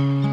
Mm-hmm.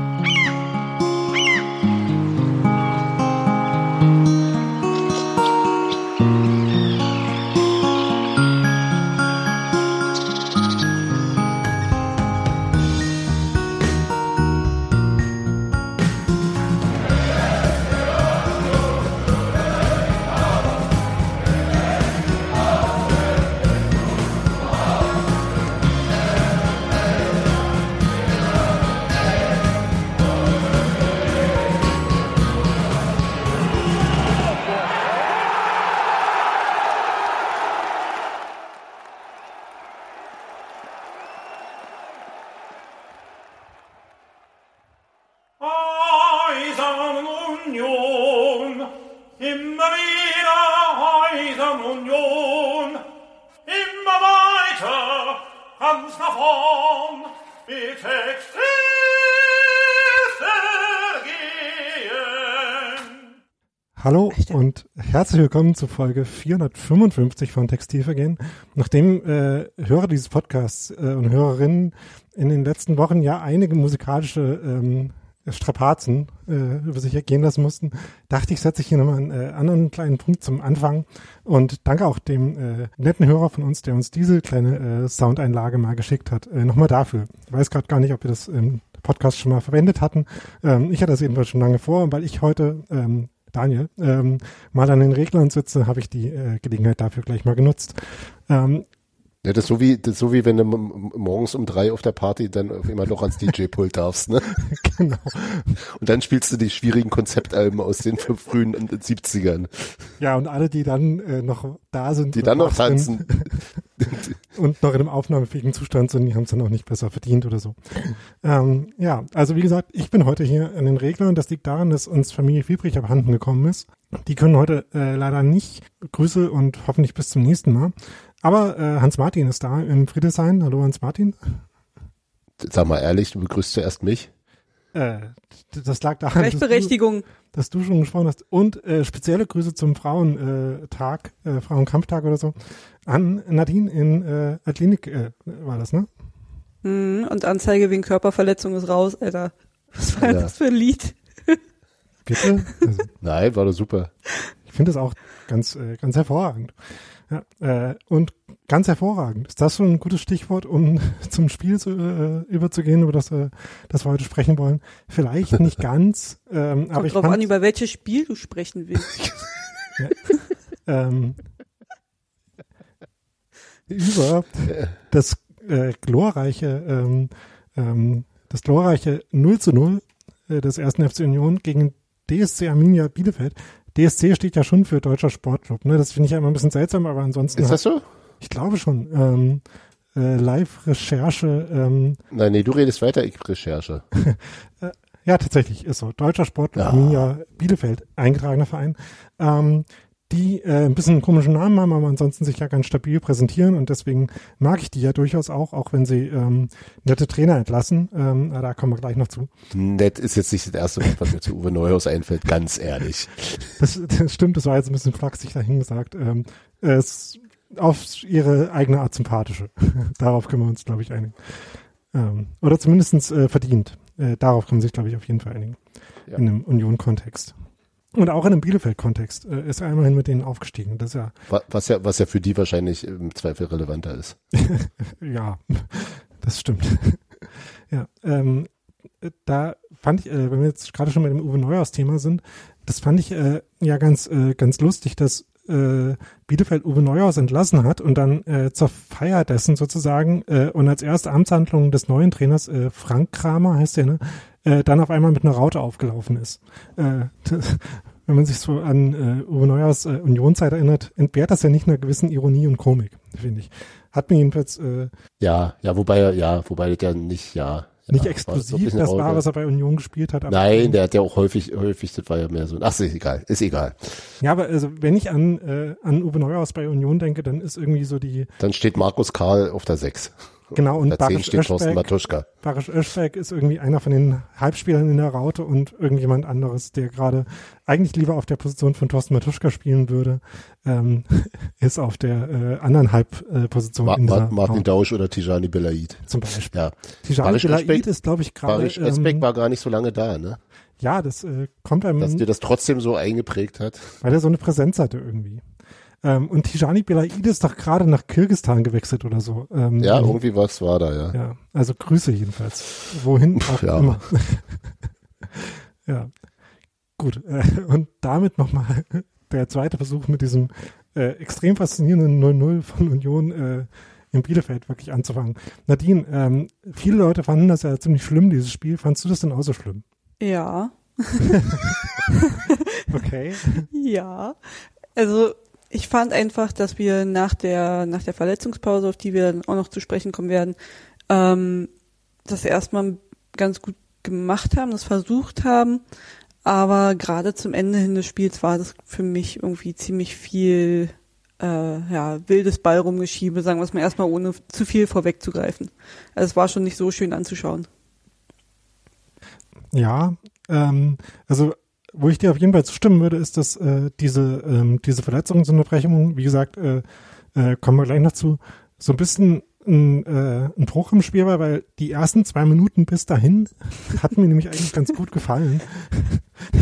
Und herzlich willkommen zu Folge 455 von Textilvergehen. Nachdem äh, Hörer dieses Podcasts äh, und Hörerinnen in den letzten Wochen ja einige musikalische ähm, Strapazen äh, über sich ergehen lassen mussten, dachte ich, setze ich hier nochmal einen äh, anderen kleinen Punkt zum Anfang und danke auch dem äh, netten Hörer von uns, der uns diese kleine äh, Soundeinlage mal geschickt hat. Äh, nochmal dafür. Ich weiß gerade gar nicht, ob wir das im Podcast schon mal verwendet hatten. Ähm, ich hatte das jedenfalls schon lange vor, weil ich heute ähm, Daniel, ähm, mal an den Reglern sitze, habe ich die äh, Gelegenheit dafür gleich mal genutzt. Ähm, Ja, das ist so wie, das ist so wie wenn du morgens um drei auf der Party dann immer noch ans DJ-Pult darfst, ne? genau. Und dann spielst du die schwierigen Konzeptalben aus den frühen 70ern, Ja, und alle, die dann äh, noch da sind, die dann noch wach sind tanzen. und noch in einem aufnahmefähigen Zustand sind, die haben es dann auch nicht besser verdient oder so. Ähm, ja, also wie gesagt, ich bin heute hier an den Reglern. Das liegt daran, dass uns Familie Fiebrich abhanden gekommen ist. Die können heute äh, leider nicht. Grüße und hoffentlich bis zum nächsten Mal. Aber äh, Hans-Martin ist da im Friedrichshain. Hallo Hans-Martin. Sag mal ehrlich, du begrüßt zuerst mich. Äh, das lag daran, dass du, dass du schon gesprochen hast. Und äh, spezielle Grüße zum Frauentag, äh, Frauenkampftag oder so, an Nadine in äh, Atlinik äh, war das, ne? Hm, Und Anzeige wegen Körperverletzung ist raus, Alter. Was war Ja. das für ein Lied? Bitte? Also, Nein, war doch super. ich finde das auch ganz, äh, ganz hervorragend. Ja, äh, und ganz hervorragend. Ist das schon ein gutes Stichwort, um zum Spiel zu, äh, überzugehen, über das, äh, das wir heute sprechen wollen? Vielleicht nicht ganz, ähm, aber Kommt ich drauf an, über welches Spiel du sprechen willst. ähm, über das äh, glorreiche, ähm, ähm, das glorreiche 0 zu 0 äh, des ersten FC Union gegen DSC Arminia Bielefeld. DSC steht ja schon für Deutscher Sportclub, ne? Das finde ich immer ein bisschen seltsam, aber ansonsten, Ist das so? ich glaube schon, ähm, äh, Live-Recherche, ähm, Nein, nee, du redest weiter, ich Recherche. Ja, tatsächlich ist so. Deutscher Sportclub Ja. Arminia Bielefeld, eingetragener Verein, ähm, die äh, ein bisschen einen komischen Namen haben, aber ansonsten sich ja ganz stabil präsentieren und deswegen mag ich die ja durchaus auch, auch wenn sie ähm, nette Trainer entlassen. Ähm, da kommen wir gleich noch zu. Nett ist jetzt nicht das erste Wort, was mir zu Uwe Neuhaus einfällt, ganz ehrlich. Das, das stimmt, das war jetzt ein bisschen flachsig dahingesagt. Ähm, es auf ihre eigene Art sympathische. Darauf können wir uns, glaube ich, einigen. Ähm, oder zumindestens äh, verdient. Äh, darauf können sich, glaube ich, auf jeden Fall einigen. Ja. In einem Union-Kontext. Und auch in einem Bielefeld-Kontext äh, ist er immerhin mit denen aufgestiegen. Das ja, Wa- Was ja, was ja für die wahrscheinlich im Zweifel relevanter ist. ja, das stimmt. ja, ähm, äh, da fand ich, äh, wenn wir jetzt gerade schon bei dem Uwe Neuhaus-Thema sind, das fand ich äh, ja ganz, äh, ganz lustig, dass äh, Bielefeld Uwe Neuhaus entlassen hat und dann zur Feier dessen sozusagen und als erste Amtshandlung des neuen Trainers, äh, Frank Kramer heißt der, ne, äh, dann auf einmal mit einer Raute aufgelaufen ist. Äh, wenn man sich so an äh, Uwe Neuhaus äh, Unionszeit erinnert, entbehrt das ja nicht einer gewissen Ironie und Komik, finde ich. Hat mir jedenfalls äh, Ja, ja, wobei, ja, wobei ja nicht, ja. nicht ja, exklusiv, war das war, was er bei Union gespielt hat. Nein, der hat ja auch häufig, häufig, das war ja mehr so, ach, ist egal, ist egal. Ja, aber also wenn ich an, äh, an Uwe Neuhaus bei Union denke, dann ist irgendwie so die, Dann steht Markus Karl auf der 6. Genau, und Da 10 Barisch steht Thorsten Öschberg, Matuschka. Barisch Öschberg ist irgendwie einer von den Halbspielern in der Raute und irgendjemand anderes, der gerade eigentlich lieber auf der Position von Thorsten Matuschka spielen würde, ähm, ist auf der äh, anderen Halbposition Ma Ma Martin Raute, Dausch oder Tijani Belaid. zum Beispiel. Ja, Tijani Barisch Belaid Özbek- ist, glaube ich, gerade, Barisch Özbek ähm, war gar nicht so lange da, ne? ja, das äh, kommt einem, Dass dir das trotzdem so eingeprägt hat. weil er so eine Präsenz hatte irgendwie. Ähm, und Tijani Belaid ist doch gerade nach Kirgistan gewechselt oder so. Ähm, Ja, irgendwie was war da, ja. Ja, also Grüße jedenfalls. Wohin auch Ja. immer. ja, gut. Äh, und damit nochmal der zweite Versuch mit diesem äh, extrem faszinierenden 0-0 von Union äh, in Bielefeld wirklich anzufangen. Nadine, ähm, viele Leute fanden das ja ziemlich schlimm, dieses Spiel. Fandst du das denn auch so schlimm? Ja, Okay. ja. Also ich fand einfach, dass wir nach der nach der Verletzungspause, auf die wir dann auch noch zu sprechen kommen werden, ähm, das erstmal ganz gut gemacht haben, das versucht haben, aber gerade zum Ende hin des Spiels war das für mich irgendwie ziemlich viel äh, ja, wildes Ball rumgeschiebe, sagen wir es mal erstmal, ohne zu viel vorwegzugreifen. Also es war schon nicht so schön anzuschauen. Ja, ähm, also wo ich dir auf jeden Fall zustimmen würde, ist, dass äh, diese, ähm, diese Verletzungsunterbrechung, wie gesagt, äh, äh, kommen wir gleich noch zu, so ein bisschen ein, äh, ein Bruch im Spiel war, weil die ersten zwei Minuten bis dahin hatten mir nämlich eigentlich ganz gut gefallen.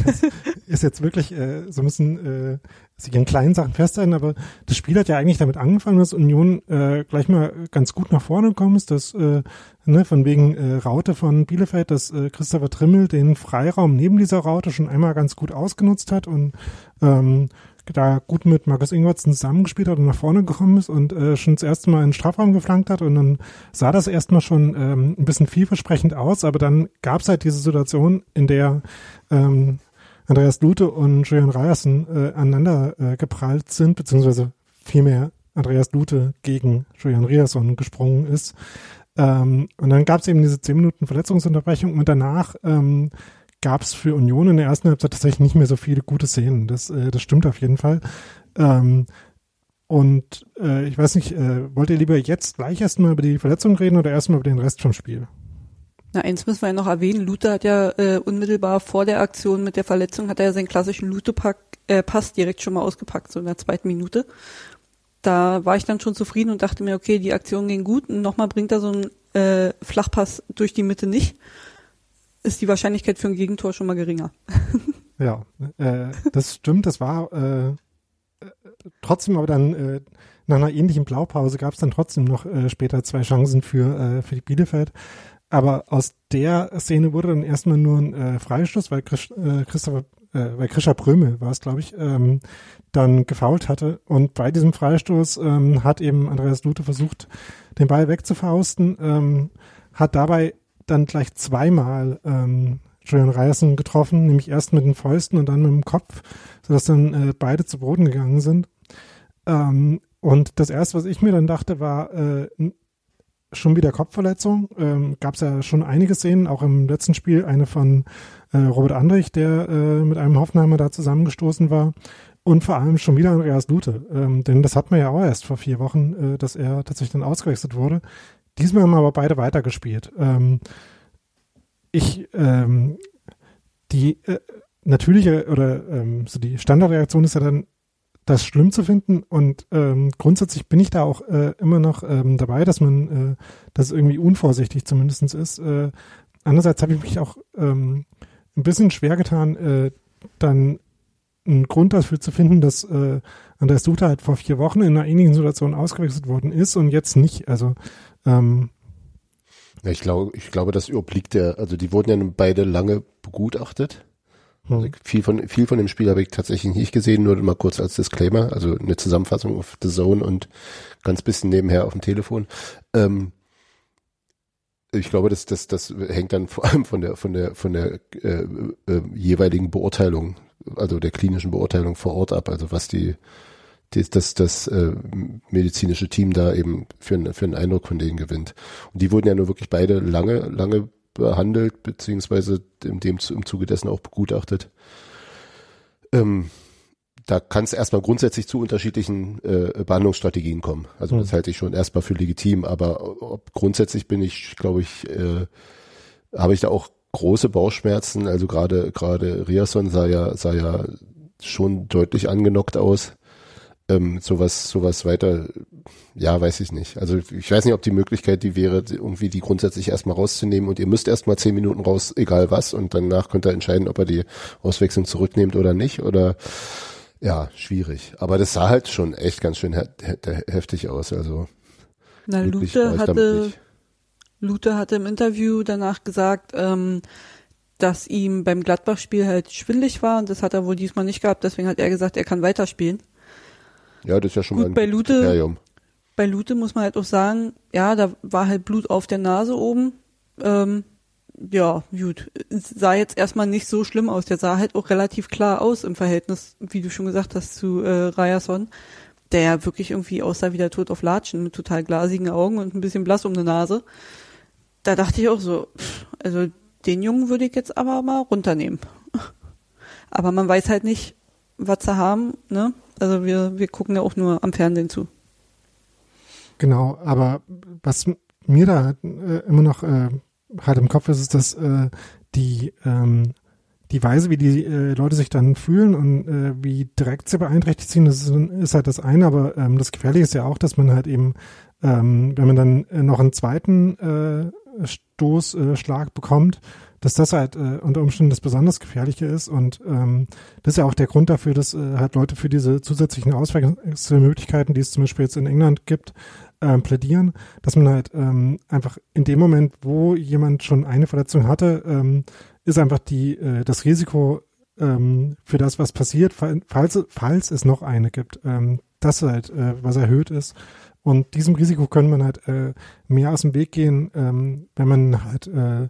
Das ist jetzt wirklich äh, so ein bisschen äh, sich an kleinen Sachen festhalten, aber das Spiel hat ja eigentlich damit angefangen, dass Union äh, gleich mal ganz gut nach vorne gekommen ist, dass äh, ne, von wegen äh, Raute von Bielefeld, dass äh, Christopher Trimmel den Freiraum neben dieser Raute schon einmal ganz gut ausgenutzt hat und ähm, da gut mit Markus Ingwertsen zusammengespielt hat und nach vorne gekommen ist und äh, schon das erste Mal in den Strafraum geflankt hat und dann sah das erstmal schon ähm, ein bisschen vielversprechend aus, aber dann gab es halt diese Situation, in der ähm, Andreas Lute und Julian Ryerson äh, aneinander äh, geprallt sind, beziehungsweise vielmehr Andreas Lute gegen Julian Ryerson gesprungen ist. Ähm, und dann gab es eben diese 10 Minuten Verletzungsunterbrechung und danach ähm, gab es für Union in der ersten Halbzeit tatsächlich nicht mehr so viele gute Szenen. Das, äh, das stimmt auf jeden Fall. Ähm, und äh, ich weiß nicht, äh, wollt ihr lieber jetzt gleich erstmal über die Verletzung reden oder erstmal über den Rest vom Spiel? Na, eins müssen wir ja noch erwähnen. Luther hat ja äh, unmittelbar vor der Aktion mit der Verletzung hat er ja seinen klassischen Lute-Pack, äh, direkt schon mal ausgepackt, so in der zweiten Minute. Da war ich dann schon zufrieden und dachte mir, okay, die Aktion ging gut und nochmal bringt er so einen äh, Flachpass durch die Mitte nicht. Ist die Wahrscheinlichkeit für ein Gegentor schon mal geringer. Ja, äh, das stimmt. Das war äh, trotzdem aber dann äh, nach einer ähnlichen Blaupause gab es dann trotzdem noch äh, später zwei Chancen für, äh, für die Bielefeld. Aber aus der Szene wurde dann erstmal nur ein äh, Freistoß, weil Chris, äh, Christopher, äh, weil Krischer Prömel war es, glaube ich, ähm, dann gefault hatte. Und bei diesem Freistoß ähm, hat eben Andreas Lute versucht, den Ball wegzufausten, ähm, hat dabei dann gleich zweimal ähm, Julian Reisen getroffen, nämlich erst mit den Fäusten und dann mit dem Kopf, sodass dann äh, beide zu Boden gegangen sind. Ähm, und das erste, was ich mir dann dachte, war äh, schon wieder Kopfverletzung. Ähm, Gab es ja schon einige Szenen, auch im letzten Spiel eine von äh, Robert Andrich, der äh, mit einem Hoffenheimer da zusammengestoßen war. Und vor allem schon wieder Andreas Lute. Ähm, denn das hat man ja auch erst vor vier Wochen, äh, dass er tatsächlich dann ausgewechselt wurde. Diesmal haben aber beide weitergespielt. Ähm, ich, ähm, die äh, natürliche oder ähm, so die Standardreaktion ist ja dann, das schlimm zu finden und ähm, grundsätzlich bin ich da auch äh, immer noch ähm, dabei, dass man, äh, dass es irgendwie unvorsichtig zumindestens ist. Äh, andererseits habe ich mich auch ähm, ein bisschen schwer getan, äh, dann einen Grund dafür zu finden, dass äh, Andreas Duter halt vor vier Wochen in einer ähnlichen Situation ausgewechselt worden ist und jetzt nicht. Also ähm, Ja, ich glaube, ich glaube, das überblickt der, also die wurden ja beide lange begutachtet. Also viel von, viel von dem Spiel habe ich tatsächlich nicht gesehen, nur mal kurz als Disclaimer, also eine Zusammenfassung auf The Zone und ganz bisschen nebenher auf dem Telefon. Ähm, ich glaube, das, das, das hängt dann vor allem von der, von der, von der äh, äh, jeweiligen Beurteilung, also der klinischen Beurteilung vor Ort ab, also was die, die das, das äh, medizinische Team da eben für, für einen Eindruck von denen gewinnt. Und die wurden ja nur wirklich beide lange, lange behandelt, beziehungsweise in dem, im Zuge dessen auch begutachtet. Ähm, da kann es erstmal grundsätzlich zu unterschiedlichen äh, Behandlungsstrategien kommen. Also das halte ich schon erstmal für legitim, aber ob grundsätzlich bin ich, glaube ich, äh, habe ich da auch große Bauchschmerzen. Also gerade gerade Riasson sah ja sah ja schon deutlich angenockt aus. Ähm, sowas sowas weiter, ja, weiß ich nicht. Also ich weiß nicht, ob die Möglichkeit die wäre, irgendwie die grundsätzlich erstmal rauszunehmen und ihr müsst erstmal zehn Minuten raus, egal was, und danach könnt ihr entscheiden, ob er die Auswechslung zurücknehmt oder nicht. Oder ja, schwierig. Aber das sah halt schon echt ganz schön he he heftig aus. Also Na, Lute hatte. Lute hatte im Interview danach gesagt, ähm, dass ihm beim Gladbach-Spiel halt schwindlig war und das hat er wohl diesmal nicht gehabt. Deswegen hat er gesagt, er kann weiterspielen. Ja, das ist ja schon Gut, mal ein bei Lute- Kriterium. Bei Lute muss man halt auch sagen, ja, da war halt Blut auf der Nase oben. Ähm, ja, gut. Es sah jetzt erstmal nicht so schlimm aus. Der sah halt auch relativ klar aus im Verhältnis, wie du schon gesagt hast, zu äh, Ryerson, der ja wirklich irgendwie aussah wie der Tod auf Latschen mit total glasigen Augen und ein bisschen blass um die Nase. Da dachte ich auch so, also den Jungen würde ich jetzt aber mal runternehmen. Aber man weiß halt nicht, was sie haben, ne? Also wir, wir gucken ja auch nur am Fernsehen zu. Genau, aber was mir da äh, immer noch äh, halt im Kopf ist, ist, dass äh, die ähm, die Weise, wie die äh, Leute sich dann fühlen und äh, wie direkt sie beeinträchtigt sind, das ist, ist halt das eine, aber ähm, das Gefährliche ist ja auch, dass man halt eben, ähm, wenn man dann äh, noch einen zweiten äh, Stoßschlag äh, bekommt, dass das halt äh, unter Umständen das besonders Gefährliche ist und ähm, das ist ja auch der Grund dafür, dass äh, halt Leute für diese zusätzlichen Auswechselmöglichkeiten, die es zum Beispiel jetzt in England gibt, ähm, plädieren, dass man halt ähm, einfach in dem Moment, wo jemand schon eine Verletzung hatte, ähm, ist einfach die äh, das Risiko ähm, für das, was passiert, fa- falls, falls es noch eine gibt, ähm, das halt, äh, was erhöht ist. Und diesem Risiko können man halt äh, mehr aus dem Weg gehen, ähm, wenn man halt äh,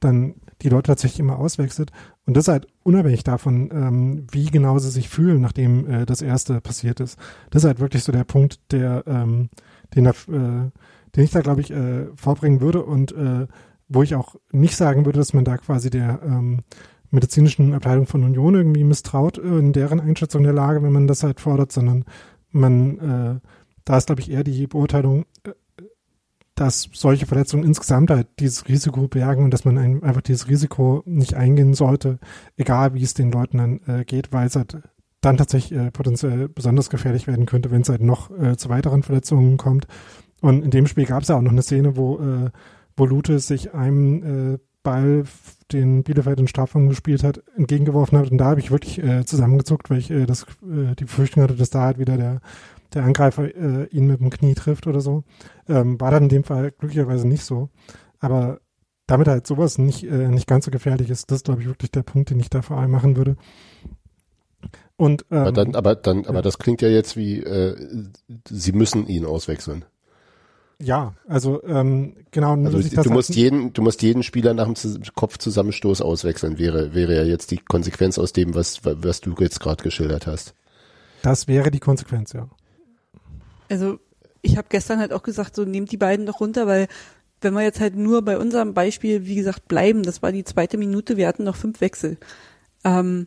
dann die Leute tatsächlich immer auswechselt. Und das halt unabhängig davon, ähm, wie genau sie sich fühlen, nachdem äh, das erste passiert ist. Das ist halt wirklich so der Punkt, der, ähm, den, da, äh, den ich da, glaube ich, äh, vorbringen würde und äh, wo ich auch nicht sagen würde, dass man da quasi der ähm, medizinischen Abteilung von Union irgendwie misstraut äh, in deren Einschätzung der Lage, wenn man das halt fordert, sondern man, äh, da ist, glaube ich, eher die Beurteilung, äh, dass solche Verletzungen insgesamt halt dieses Risiko bergen und dass man ein, einfach dieses Risiko nicht eingehen sollte, egal wie es den Leuten dann äh, geht, weil es halt dann tatsächlich äh, potenziell besonders gefährlich werden könnte, wenn es halt noch äh, zu weiteren Verletzungen kommt. Und in dem Spiel gab es ja auch noch eine Szene, wo, äh, wo Lute sich einem äh, Ball, den Bielefeld in Strafraum gespielt hat, entgegengeworfen hat. Und da habe ich wirklich äh, zusammengezuckt, weil ich äh, das, äh, die Befürchtung hatte, dass da halt wieder der, der Angreifer äh, ihn mit dem Knie trifft oder so. Ähm, war dann in dem Fall glücklicherweise nicht so. Aber damit halt sowas nicht, äh, nicht ganz so gefährlich ist, das ist, glaube ich, wirklich der Punkt, den ich da vor allem machen würde. Und ähm, Aber dann, aber dann, aber ja. das klingt ja jetzt wie, äh, sie müssen ihn auswechseln. ja, also ähm, genau, Also du halt- musst jeden, du musst jeden Spieler nach dem Zus- Kopfzusammenstoß auswechseln, wäre, wäre ja jetzt die Konsequenz aus dem, was, was du jetzt gerade geschildert hast. das wäre die Konsequenz, ja. Also ich habe gestern halt auch gesagt, so nehmt die beiden doch runter, weil wenn wir jetzt halt nur bei unserem Beispiel, wie gesagt, bleiben, das war die zweite Minute, wir hatten noch fünf Wechsel. Ähm,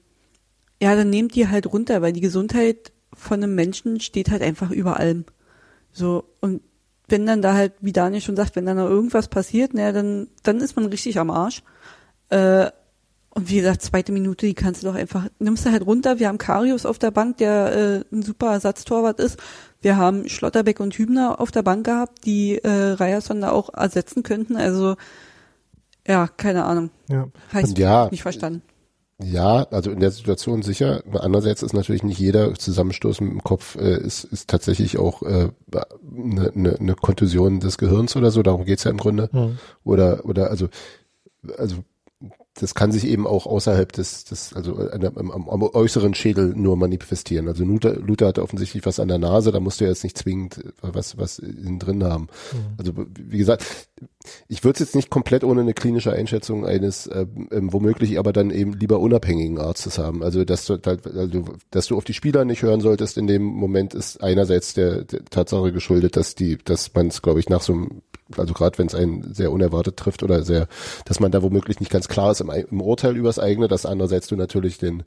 ja, dann nehmt die halt runter, weil die Gesundheit von einem Menschen steht halt einfach über allem. So, und wenn dann da halt, wie Daniel schon sagt, wenn dann noch irgendwas passiert, naja, dann, dann ist man richtig am Arsch. Äh, und wie gesagt, zweite Minute, die kannst du doch einfach, nimmst du halt runter. Wir haben Karius auf der Bank, der äh, ein super Ersatztorwart ist. Wir haben Schlotterbeck und Hübner auf der Bank gehabt, die äh, Ryerson da auch ersetzen könnten. Also, ja, keine Ahnung. ja. Heißt Ja. nicht verstanden. Ja, also in der Situation sicher. Andererseits ist natürlich nicht jeder Zusammenstoß mit dem Kopf äh, ist, ist tatsächlich auch äh, eine, eine, eine Kontusion des Gehirns oder so. Darum geht's ja im Grunde. Hm. Oder oder also also das kann sich eben auch außerhalb des, des also der- am, am, am äußeren Schädel nur manifestieren. Also Luther, Luther hatte offensichtlich was an der Nase, da musste er jetzt nicht zwingend äh, was was innen drin haben. Also wie gesagt, ich würde es jetzt nicht komplett ohne eine klinische Einschätzung eines ähm, ähm, womöglich aber dann eben lieber unabhängigen Arztes haben. Also dass du halt, also, dass du auf die Spieler nicht hören solltest in dem Moment ist einerseits der, der Tatsache geschuldet, dass die, dass man es glaube ich nach so einem also gerade wenn es einen sehr unerwartet trifft oder sehr, dass man da womöglich nicht ganz klar ist im, im Urteil übers eigene, dass andererseits du natürlich den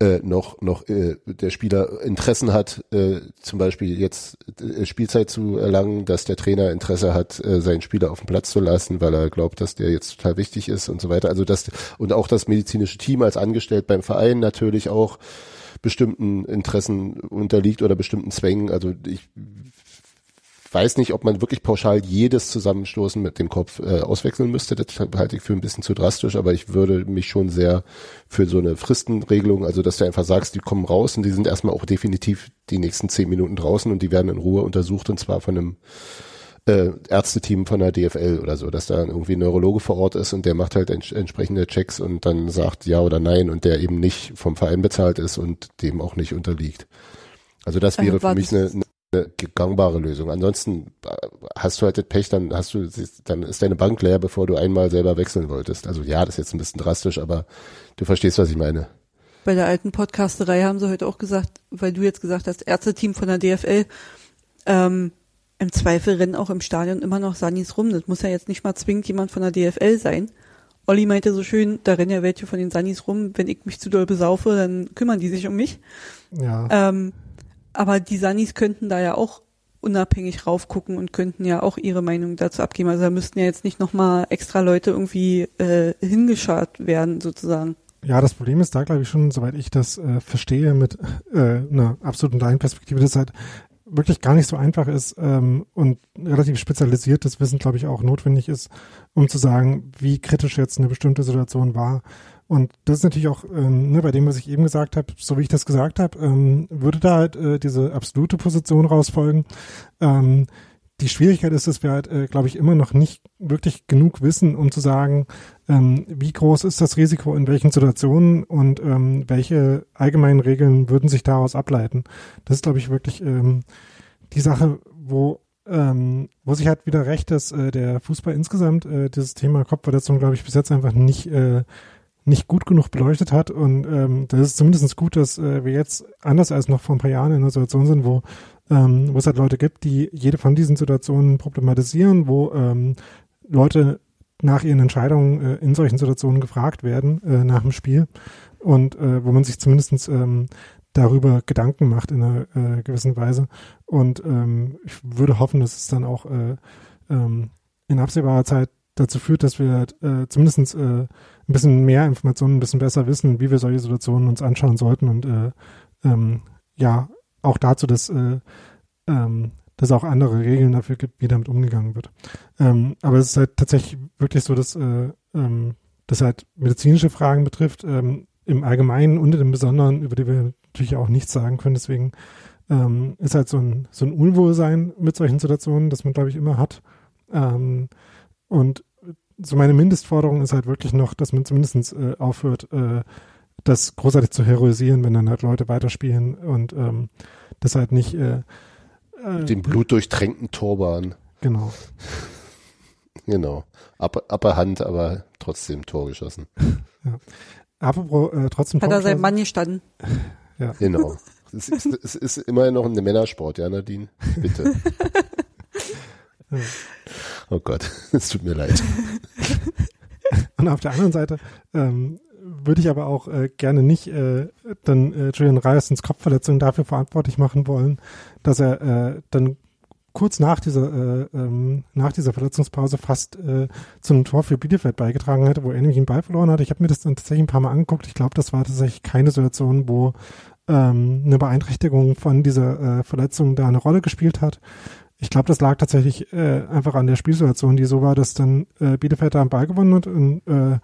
äh, noch noch äh, der Spieler Interessen hat, äh, zum Beispiel jetzt äh, Spielzeit zu erlangen, dass der Trainer Interesse hat, äh, seinen Spieler auf den Platz zu lassen, weil er glaubt, dass der jetzt total wichtig ist und so weiter. Also das und auch das medizinische Team als angestellt beim Verein natürlich auch bestimmten Interessen unterliegt oder bestimmten Zwängen. Also ich weiß nicht, ob man wirklich pauschal jedes Zusammenstoßen mit dem Kopf äh, auswechseln müsste. Das halte ich für ein bisschen zu drastisch, aber ich würde mich schon sehr für so eine Fristenregelung, also dass du einfach sagst, die kommen raus und die sind erstmal auch definitiv die nächsten zehn Minuten draußen und die werden in Ruhe untersucht und zwar von einem äh, Ärzteteam von der DFL oder so, dass da irgendwie ein Neurologe vor Ort ist und der macht halt ents entsprechende Checks und dann sagt ja oder nein und der eben nicht vom Verein bezahlt ist und dem auch nicht unterliegt. Also das wäre also für mich eine, eine gangbare Lösung. Ansonsten äh, hast du halt das Pech, dann hast du, dann ist deine Bank leer, bevor du einmal selber wechseln wolltest. Also ja, das ist jetzt ein bisschen drastisch, aber du verstehst, was ich meine. Bei der alten Podcasterei haben sie heute auch gesagt, weil du jetzt gesagt hast, Ärzteteam von der DFL, ähm, im Zweifel rennen auch im Stadion immer noch Sanis rum. Das muss ja jetzt nicht mal zwingend jemand von der DFL sein. Olli meinte so schön, da rennen ja welche von den Sanis rum. Wenn ich mich zu doll besaufe, dann kümmern die sich um mich. Ja. Ähm, aber die Sanis könnten da ja auch unabhängig raufgucken und könnten ja auch ihre Meinung dazu abgeben. Also da müssten ja jetzt nicht nochmal extra Leute irgendwie äh, hingeschart werden, sozusagen. Ja, das Problem ist da, glaube ich, schon, soweit ich das äh, verstehe, mit äh, einer absoluten Laienperspektive, dass halt wirklich gar nicht so einfach ist ähm, und relativ spezialisiertes Wissen, glaube ich, auch notwendig ist, um zu sagen, wie kritisch jetzt eine bestimmte Situation war. Und das ist natürlich auch ähm, ne, bei dem, was ich eben gesagt habe, so wie ich das gesagt habe, ähm, würde da halt äh, diese absolute Position rausfolgen. Ähm, die Schwierigkeit ist, dass wir halt, äh, glaube ich, immer noch nicht wirklich genug wissen, um zu sagen, ähm, wie groß ist das Risiko in welchen Situationen und ähm, welche allgemeinen Regeln würden sich daraus ableiten. Das ist, glaube ich, wirklich ähm, die Sache, wo ähm, wo sich halt wieder recht, dass äh, der Fußball insgesamt äh, dieses Thema Kopfverletzung, glaube ich, bis jetzt einfach nicht äh, nicht gut genug beleuchtet hat. Und ähm, das ist zumindest gut, dass äh, wir jetzt anders als noch vor ein paar Jahren in einer Situation sind, wo, ähm, wo es halt Leute gibt, die jede von diesen Situationen problematisieren, wo ähm, Leute nach ihren Entscheidungen äh, in solchen Situationen gefragt werden äh, nach dem Spiel und äh, wo man sich zumindestens ähm, darüber Gedanken macht in einer äh, gewissen Weise. Und ähm, ich würde hoffen, dass es dann auch äh, ähm, in absehbarer Zeit dazu führt, dass wir äh, zumindest äh, ein bisschen mehr Informationen, ein bisschen besser wissen, wie wir solche Situationen uns anschauen sollten und äh, ähm, ja, auch dazu, dass, äh, ähm, dass auch andere Regeln dafür gibt, wie damit umgegangen wird. Ähm, aber es ist halt tatsächlich wirklich so, dass äh, ähm, das halt medizinische Fragen betrifft, ähm, im Allgemeinen und im Besonderen, über die wir natürlich auch nichts sagen können. Deswegen ähm, ist halt so ein, so ein Unwohlsein mit solchen Situationen, das man, glaube ich, immer hat. Ähm, und so meine Mindestforderung ist halt wirklich noch, dass man zumindest äh, aufhört, äh, das großartig zu heroisieren, wenn dann halt Leute weiterspielen und ähm, das halt nicht äh, äh, den blutdurchtränkten Torbahn. Genau. genau. Upper, upper Hand, aber trotzdem Tor geschossen. ja. Apropos äh, trotzdem Hat er sein Mann gestanden. ja. Genau. es, ist, es ist immerhin noch ein Männersport, ja, Nadine? Bitte. ja. Oh Gott, es tut mir leid. Und auf der anderen Seite ähm, würde ich aber auch äh, gerne nicht äh, dann äh, Julian Ryersons Kopfverletzung dafür verantwortlich machen wollen, dass er äh, dann kurz nach dieser äh, ähm, nach dieser Verletzungspause fast äh, zu einem Tor für Bielefeld beigetragen hätte, wo er nämlich einen Ball verloren hat. Ich habe mir das dann tatsächlich ein paar Mal angeguckt. Ich glaube, das war tatsächlich keine Situation, wo ähm, eine Beeinträchtigung von dieser äh, Verletzung da eine Rolle gespielt hat. Ich glaube, das lag tatsächlich äh, einfach an der Spielsituation, die so war, dass dann äh, Bielefeld da am Ball gewonnen hat und äh,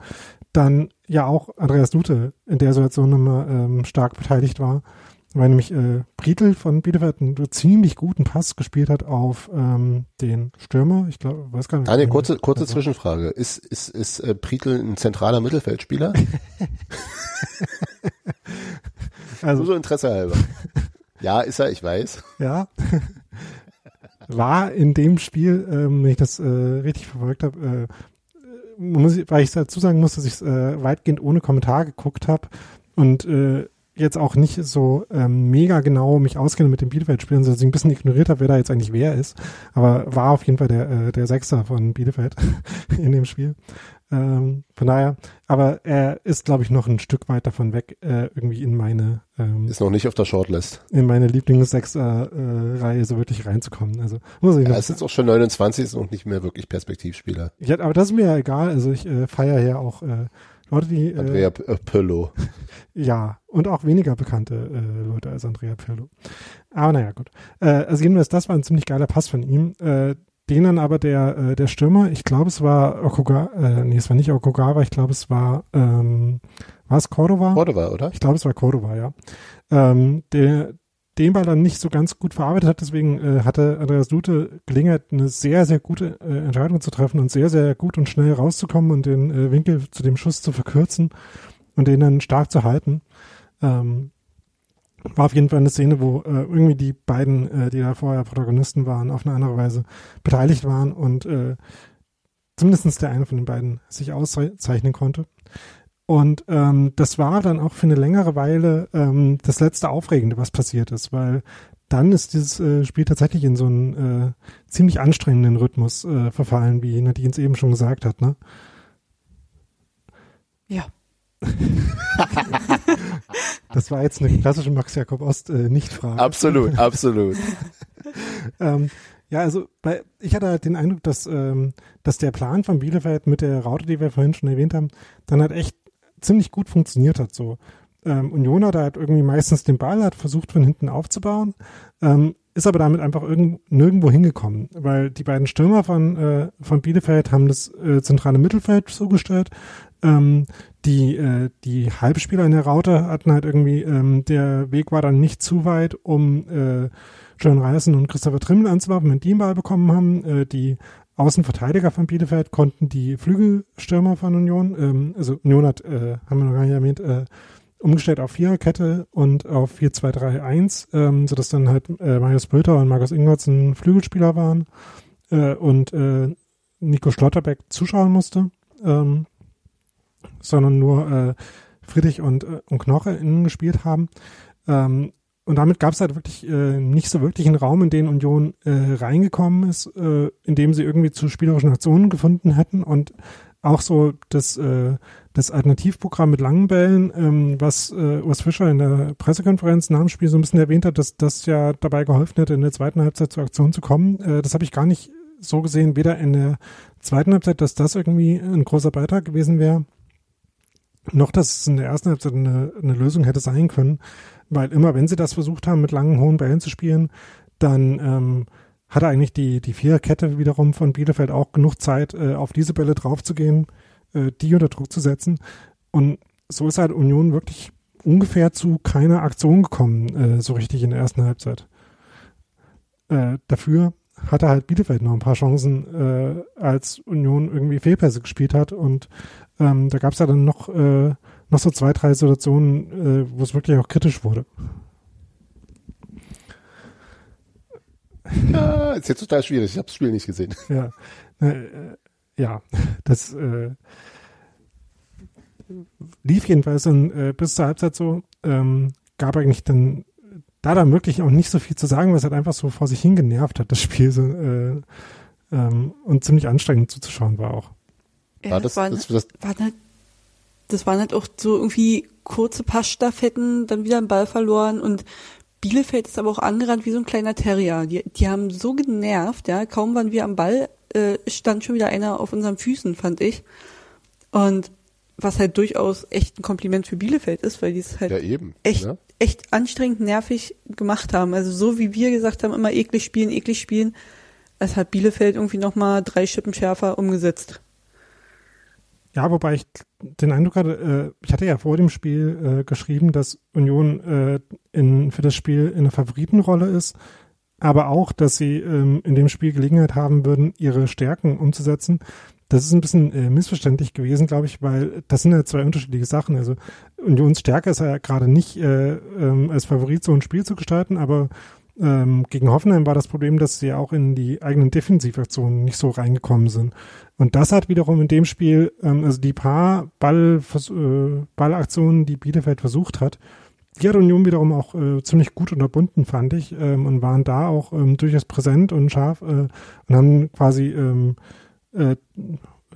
dann ja auch Andreas Lute in der Situation nochmal ähm, stark beteiligt war, weil nämlich äh, Brietl von Bielefeld einen ziemlich guten Pass gespielt hat auf ähm, den Stürmer. Ich glaube, weiß gar nicht. Eine kurze, kurze Zwischenfrage. Ist, ist, ist äh, Brietl ein zentraler Mittelfeldspieler? also, Nur so Interesse halber. Ja, ist er, ich weiß. Ja war in dem Spiel, ähm, wenn ich das äh, richtig verfolgt habe, äh, muss ich, weil ich dazu sagen muss, dass ich es äh, weitgehend ohne Kommentar geguckt habe und äh, jetzt auch nicht so ähm, mega genau mich auskenne mit dem Bielefeld-Spielen, sondern ein bisschen ignoriert habe, wer da jetzt eigentlich wer ist. Aber war auf jeden Fall der, äh, der Sechster von Bielefeld in dem Spiel. Ähm, von daher, aber er ist, glaube ich, noch ein Stück weit davon weg, äh, irgendwie in meine ähm, Ist noch nicht auf der Shortlist. in meine Lieblingssechser-Reihe äh, so wirklich reinzukommen. Also muss ich Er noch ist jetzt auch schon 29, ist noch nicht mehr wirklich Perspektivspieler. ja, aber das ist mir ja egal. Also ich äh, feiere ja auch äh, Leute, die äh, Andrea äh, Pirlo. Ja, und auch weniger bekannte äh, Leute als Andrea Pirlo. Aber naja, gut. Also jedenfalls, das war ein ziemlich geiler Pass von ihm. Den dann aber der, äh, der Stürmer, ich glaube es war Okugawa, äh, nee, es war nicht Okugawa, ich glaube es war, ähm, war es Cordova? Cordova, oder? Ich glaube es war Cordova, ja. Ähm, der den Ball dann nicht so ganz gut verarbeitet hat, deswegen äh, hatte Andreas Lute Gelegenheit, eine sehr, sehr gute äh, Entscheidung zu treffen und sehr, sehr gut und schnell rauszukommen und den äh, Winkel zu dem Schuss zu verkürzen und den dann stark zu halten. Ähm, war auf jeden Fall eine Szene, wo äh, irgendwie die beiden, äh, die da vorher Protagonisten waren, auf eine andere Weise beteiligt waren und äh, zumindestens der eine von den beiden sich auszeichnen konnte. Und ähm, das war dann auch für eine längere Weile ähm, das letzte Aufregende, was passiert ist, weil dann ist dieses äh, Spiel tatsächlich in so einen äh, ziemlich anstrengenden Rhythmus äh, verfallen, wie Nadine es eben schon gesagt hat. Ne? Ja. Das war jetzt eine klassische Max Jakob Ost äh, Nicht-Frage. Absolut, absolut. ähm, ja, also bei, ich hatte halt den Eindruck, dass, ähm, dass der Plan von Bielefeld mit der Raute, die wir vorhin schon erwähnt haben, dann halt echt ziemlich gut funktioniert hat. So ähm, Union hat halt irgendwie meistens den Ball, hat versucht von hinten aufzubauen, ähm, ist aber damit einfach irgend, nirgendwo hingekommen, weil die beiden Stürmer von, äh, von Bielefeld haben das äh, zentrale Mittelfeld zugestellt. Ähm, die, äh, die Halbspieler in der Raute hatten halt irgendwie, ähm, der Weg war dann nicht zu weit, um äh, John Reisen und Christopher Trimmel anzuwerfen, wenn die einen Ball bekommen haben. Äh, die Außenverteidiger von Bielefeld konnten die Flügelstürmer von Union, ähm, also Union hat, äh, haben wir noch gar nicht erwähnt, äh, umgestellt auf Viererkette und auf 4-2-3-1, ähm, sodass dann halt äh, Marius Bülter und Markus Ingwertsen Flügelspieler waren äh, und äh, Nico Schlotterbeck zuschauen musste, ähm, sondern nur äh, Friedrich und, äh, und Knoche innen gespielt haben. Ähm, und damit gab es halt wirklich äh, nicht so wirklich einen Raum, in den Union äh, reingekommen ist, äh, in dem sie irgendwie zu spielerischen Aktionen gefunden hätten und auch so das, äh, das Alternativprogramm mit langen Bällen, ähm, was äh, Urs Fischer in der Pressekonferenz nach dem Spiel so ein bisschen erwähnt hat, dass das ja dabei geholfen hätte, in der zweiten Halbzeit zur Aktion zu kommen. Äh, das habe ich gar nicht so gesehen, weder in der zweiten Halbzeit, dass das irgendwie ein großer Beitrag gewesen wäre, noch dass es in der ersten Halbzeit eine, eine Lösung hätte sein können, weil immer wenn sie das versucht haben, mit langen, hohen Bällen zu spielen, dann ähm, hatte eigentlich die, die Viererkette wiederum von Bielefeld auch genug Zeit, äh, auf diese Bälle draufzugehen, äh, die unter Druck zu setzen. Und so ist halt Union wirklich ungefähr zu keiner Aktion gekommen, äh, so richtig in der ersten Halbzeit. Äh, dafür hatte halt Bielefeld noch ein paar Chancen, äh, als Union irgendwie Fehlpässe gespielt hat. Und ähm, da gab es ja dann noch, äh, noch so zwei, drei Situationen, äh, wo es wirklich auch kritisch wurde. Ja, ist jetzt total schwierig. Ich habe das Spiel nicht gesehen. Ja, äh, ja, das äh, lief jedenfalls dann äh, bis zur Halbzeit so. Ähm, gab eigentlich dann da dann wirklich auch nicht so viel zu sagen, was halt einfach so vor sich hin genervt hat, das Spiel so, äh, ähm, und ziemlich anstrengend zuzuschauen war auch. Ja, War das, das- waren, das- das- waren halt, das waren halt auch so irgendwie kurze Passstaffetten, dann wieder einen Ball verloren und Bielefeld ist aber auch angerannt wie so ein kleiner Terrier. Die, die haben so genervt, ja, kaum waren wir am Ball, äh, stand schon wieder einer auf unseren Füßen, fand ich. Und was halt durchaus echt ein Kompliment für Bielefeld ist, weil die es halt Ja, eben. echt, Ne? echt anstrengend nervig gemacht haben. Also so wie wir gesagt haben, immer eklig spielen, eklig spielen, es hat Bielefeld irgendwie nochmal drei Schippen schärfer umgesetzt. Ja, wobei ich den Eindruck hatte, äh, ich hatte ja vor dem Spiel äh, geschrieben, dass Union äh, in, für das Spiel in einer Favoritenrolle ist, aber auch, dass sie ähm, in dem Spiel Gelegenheit haben würden, ihre Stärken umzusetzen. Das ist ein bisschen äh, missverständlich gewesen, glaube ich, weil das sind ja zwei unterschiedliche Sachen. Also Unions Stärke ist ja gerade nicht äh, ähm, als Favorit so ein Spiel zu gestalten, aber ähm, gegen Hoffenheim war das Problem, dass sie auch in die eigenen Defensivaktionen nicht so reingekommen sind. Und das hat wiederum in dem Spiel, ähm, also die paar Ball, äh, Ballaktionen, die Bielefeld versucht hat, die hat Union wiederum auch äh, ziemlich gut unterbunden, fand ich, ähm, und waren da auch ähm, durchaus präsent und scharf äh, und haben quasi ähm, äh,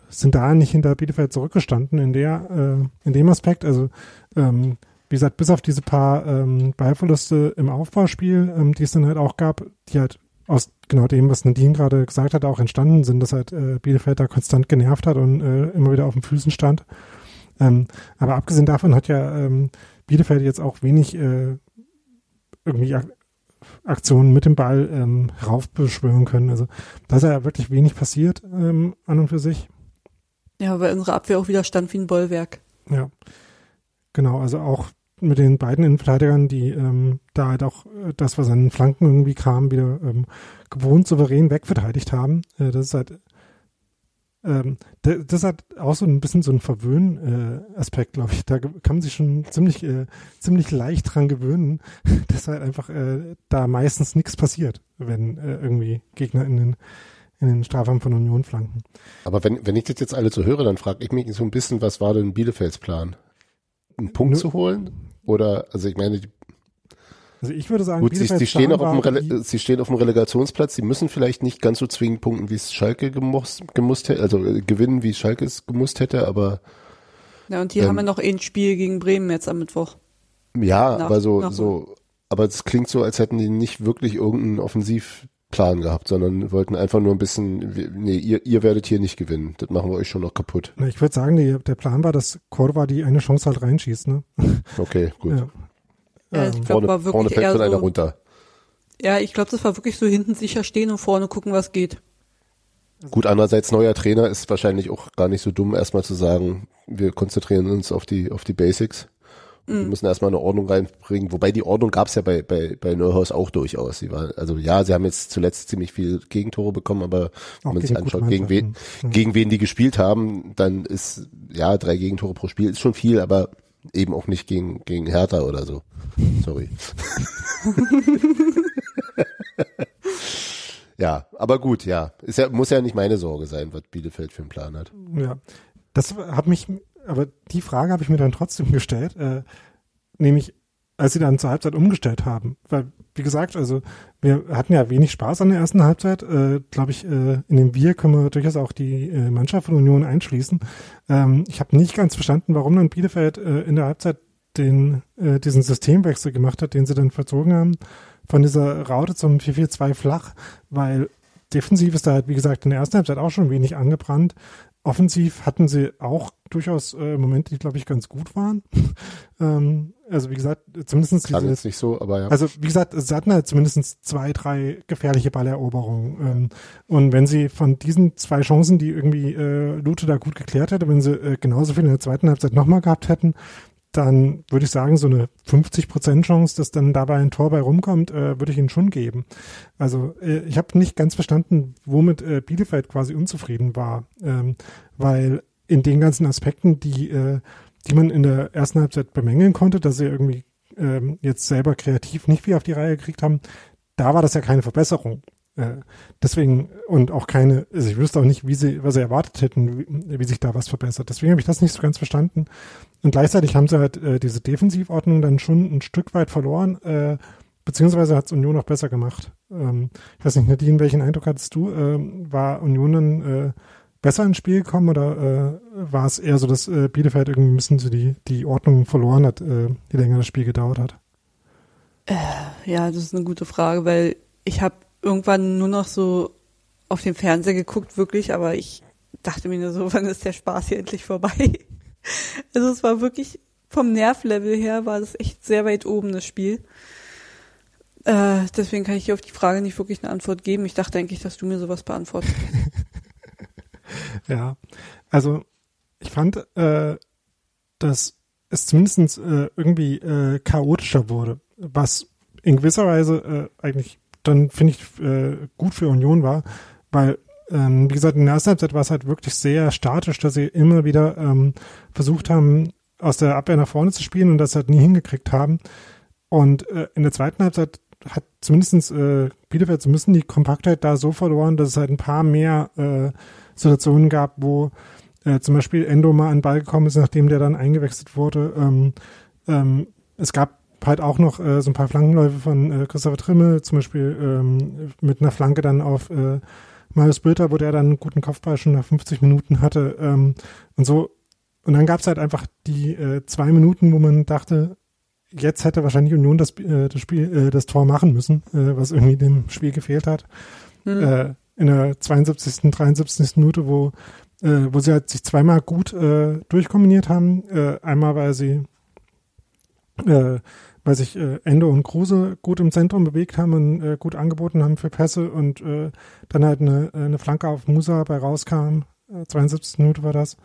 sind da nicht hinter Bielefeld zurückgestanden in der äh, in dem Aspekt. Also ähm, wie gesagt, bis auf diese paar ähm, Ballverluste im Aufbauspiel, ähm, die es dann halt auch gab, die halt aus genau dem, was Nadine gerade gesagt hat, auch entstanden sind, dass halt äh, Bielefeld da konstant genervt hat und äh, immer wieder auf den Füßen stand. Ähm, aber abgesehen davon hat ja ähm, Bielefeld jetzt auch wenig äh, irgendwie Ak Aktionen mit dem Ball ähm, raufbeschwören können. Also da ist ja wirklich wenig passiert ähm, an und für sich. Ja, weil unsere Abwehr auch wieder stand wie ein Bollwerk. Ja, genau. Also auch mit den beiden Innenverteidigern, die ähm, da halt auch äh, das, was an den Flanken irgendwie kam, wieder ähm, gewohnt souverän wegverteidigt haben. Äh, das ist halt ähm, das, hat auch so ein bisschen so ein Verwöhn-Aspekt, äh, glaube ich. Da kann man sich schon ziemlich, äh, ziemlich leicht dran gewöhnen, dass halt einfach äh, da meistens nichts passiert, wenn äh, irgendwie Gegner in den in den Strafraum von Union flanken. Aber wenn, wenn ich das jetzt alle so höre, dann frage ich mich so ein bisschen, was war denn Bielefelds Plan? Einen Punkt Nö. zu holen? Oder, also ich meine, die, Also ich würde sagen, gut, sie, sie, stehen auf dem Rele sie stehen auf dem Relegationsplatz, sie müssen vielleicht nicht ganz so zwingend punkten, wie es Schalke gemusst, gemusst hätte, also äh, gewinnen, wie Schalke es gemusst hätte, aber Ja, und die Ähm, haben ja noch ein Spiel gegen Bremen jetzt am Mittwoch. ja, Nach- aber so, so, aber es klingt so, als hätten die nicht wirklich irgendeinen Offensivplan gehabt, sondern wollten einfach nur ein bisschen, nee, ihr, ihr werdet hier nicht gewinnen, das machen wir euch schon noch kaputt. Na, ich würde sagen, die, der Plan war, dass Cordova die eine Chance halt reinschießt. Ne? Okay, gut. Ja. Ja, ich Ähm, glaube, Vorne, war vorne wirklich fällt eher schon einer so, runter. ja, ich glaube, das war wirklich so hinten sicher stehen und vorne gucken, was geht. Gut, andererseits neuer Trainer ist wahrscheinlich auch gar nicht so dumm, erstmal zu sagen, wir konzentrieren uns auf die, auf die Basics. Und Wir müssen erstmal eine Ordnung reinbringen, wobei die Ordnung gab es ja bei, bei, bei Neuhaus auch durchaus. Sie war, also ja, sie haben jetzt zuletzt ziemlich viel Gegentore bekommen, aber wenn Auch man sich anschaut, gegen wen, Mannschaften. gegen wen die gespielt haben, dann ist, ja, drei Gegentore pro Spiel ist schon viel, aber eben auch nicht gegen, gegen Hertha oder so. Sorry. ja, aber gut, ja. Ist ja, muss ja nicht meine Sorge sein, was Bielefeld für einen Plan hat. Ja, das hat mich, aber die Frage habe ich mir dann trotzdem gestellt, äh, nämlich als sie dann zur Halbzeit umgestellt haben. Weil, wie gesagt, also wir hatten ja wenig Spaß an der ersten Halbzeit. Äh, Glaube ich, äh, in dem Wir können wir durchaus auch die äh, Mannschaft von Union einschließen. Ähm, ich habe nicht ganz verstanden, warum dann Bielefeld äh, in der Halbzeit den, äh, diesen Systemwechsel gemacht hat, den sie dann verzogen haben, von dieser Raute zum 4-4-2 flach, weil defensiv ist da halt, wie gesagt, in der ersten Halbzeit auch schon wenig angebrannt. Offensiv hatten sie auch durchaus äh, Momente, die, glaube ich, ganz gut waren. ähm, also wie gesagt, zumindest Klang diese, jetzt nicht so, aber ja. also wie gesagt, sie hatten halt zumindest zwei, drei gefährliche Balleroberungen. Ähm, und wenn sie von diesen zwei Chancen, die irgendwie äh, Lute da gut geklärt hätte, wenn sie äh, genauso viel in der zweiten Halbzeit nochmal gehabt hätten, dann würde ich sagen, so eine 50% Chance, dass dann dabei ein Tor bei rumkommt, äh, würde ich ihnen schon geben. Also äh, ich habe nicht ganz verstanden, womit äh, Bielefeld quasi unzufrieden war, ähm, weil in den ganzen Aspekten, die, äh, die man in der ersten Halbzeit bemängeln konnte, dass sie irgendwie ähm, jetzt selber kreativ nicht viel auf die Reihe gekriegt haben, da war das ja keine Verbesserung. Äh, deswegen und auch keine, also ich wüsste auch nicht, wie sie, was sie erwartet hätten, wie, wie sich da was verbessert. Deswegen habe ich das nicht so ganz verstanden. Und gleichzeitig haben sie halt äh, diese Defensivordnung dann schon ein Stück weit verloren, äh, beziehungsweise hat es Union noch besser gemacht. Ähm, ich weiß nicht, Nadine, welchen Eindruck hattest du? Ähm, war Union dann äh, besser ins Spiel gekommen oder äh, war es eher so, dass äh, Bielefeld irgendwie ein bisschen so die, die Ordnung verloren hat, äh, je länger das Spiel gedauert hat? Ja, das ist eine gute Frage, weil ich habe irgendwann nur noch so auf dem Fernseher geguckt, wirklich, aber ich dachte mir nur so, wann ist der Spaß hier endlich vorbei? Also es war wirklich vom Nervlevel her war das echt sehr weit oben, das Spiel. Äh, deswegen kann ich dir auf die Frage nicht wirklich eine Antwort geben. Ich dachte eigentlich, dass du mir sowas beantwortest. Ja, also ich fand, äh, dass es zumindest äh, irgendwie äh, chaotischer wurde, was in gewisser Weise äh, eigentlich dann, finde ich, äh, gut für Union war, weil, ähm, wie gesagt, in der ersten Halbzeit war es halt wirklich sehr statisch, dass sie immer wieder ähm, versucht haben, aus der Abwehr nach vorne zu spielen und das halt nie hingekriegt haben. Und äh, in der zweiten Halbzeit hat zumindest äh, Bielefeld so die Kompaktheit da so verloren, dass es halt ein paar mehr äh, Situationen gab, wo äh, zum Beispiel Endo mal an den Ball gekommen ist, nachdem der dann eingewechselt wurde. Ähm, ähm, es gab halt auch noch äh, so ein paar Flankenläufe von äh, Christopher Trimmel, zum Beispiel ähm, mit einer Flanke dann auf äh, Marius Bülter, wo der dann einen guten Kopfball schon nach 50 Minuten hatte ähm, und so. Und dann gab es halt einfach die äh, zwei Minuten, wo man dachte, jetzt hätte wahrscheinlich Union das, äh, das Spiel, äh, das Tor machen müssen, äh, was irgendwie dem Spiel gefehlt hat. Hm. Äh, in der 72., 73. Minute, wo, äh, wo sie halt sich zweimal gut äh, durchkombiniert haben. Äh, einmal, weil sie äh, weil sich äh, Endo und Kruse gut im Zentrum bewegt haben und äh, gut angeboten haben für Pässe und äh, dann halt eine, eine Flanke auf Musa bei rauskam, äh, 72. Minute war das,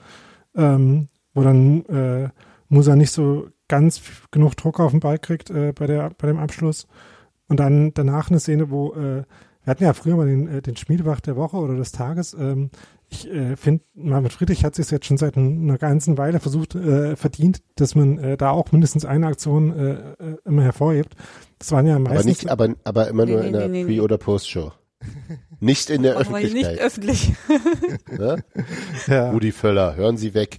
ähm, wo dann äh, Musa nicht so ganz genug Druck auf den Ball kriegt äh, bei, der, bei dem Abschluss. Und dann danach eine Szene, wo äh, wir hatten ja früher mal den, äh, den Schmiedebach der Woche oder des Tages. Ähm, ich äh, finde, Marvin Friedrich hat sich jetzt schon seit ein- einer ganzen Weile versucht, äh, verdient, dass man äh, da auch mindestens eine Aktion äh, äh, immer hervorhebt. Das waren ja meistens. Aber nicht, aber, aber immer Nee, nur nee, in der nee, nee, Pre- nee. oder Post-Show. Nicht in der wir hier nicht Öffentlichkeit. öffentlich. Ne? ja, Rudi Völler, hören Sie weg.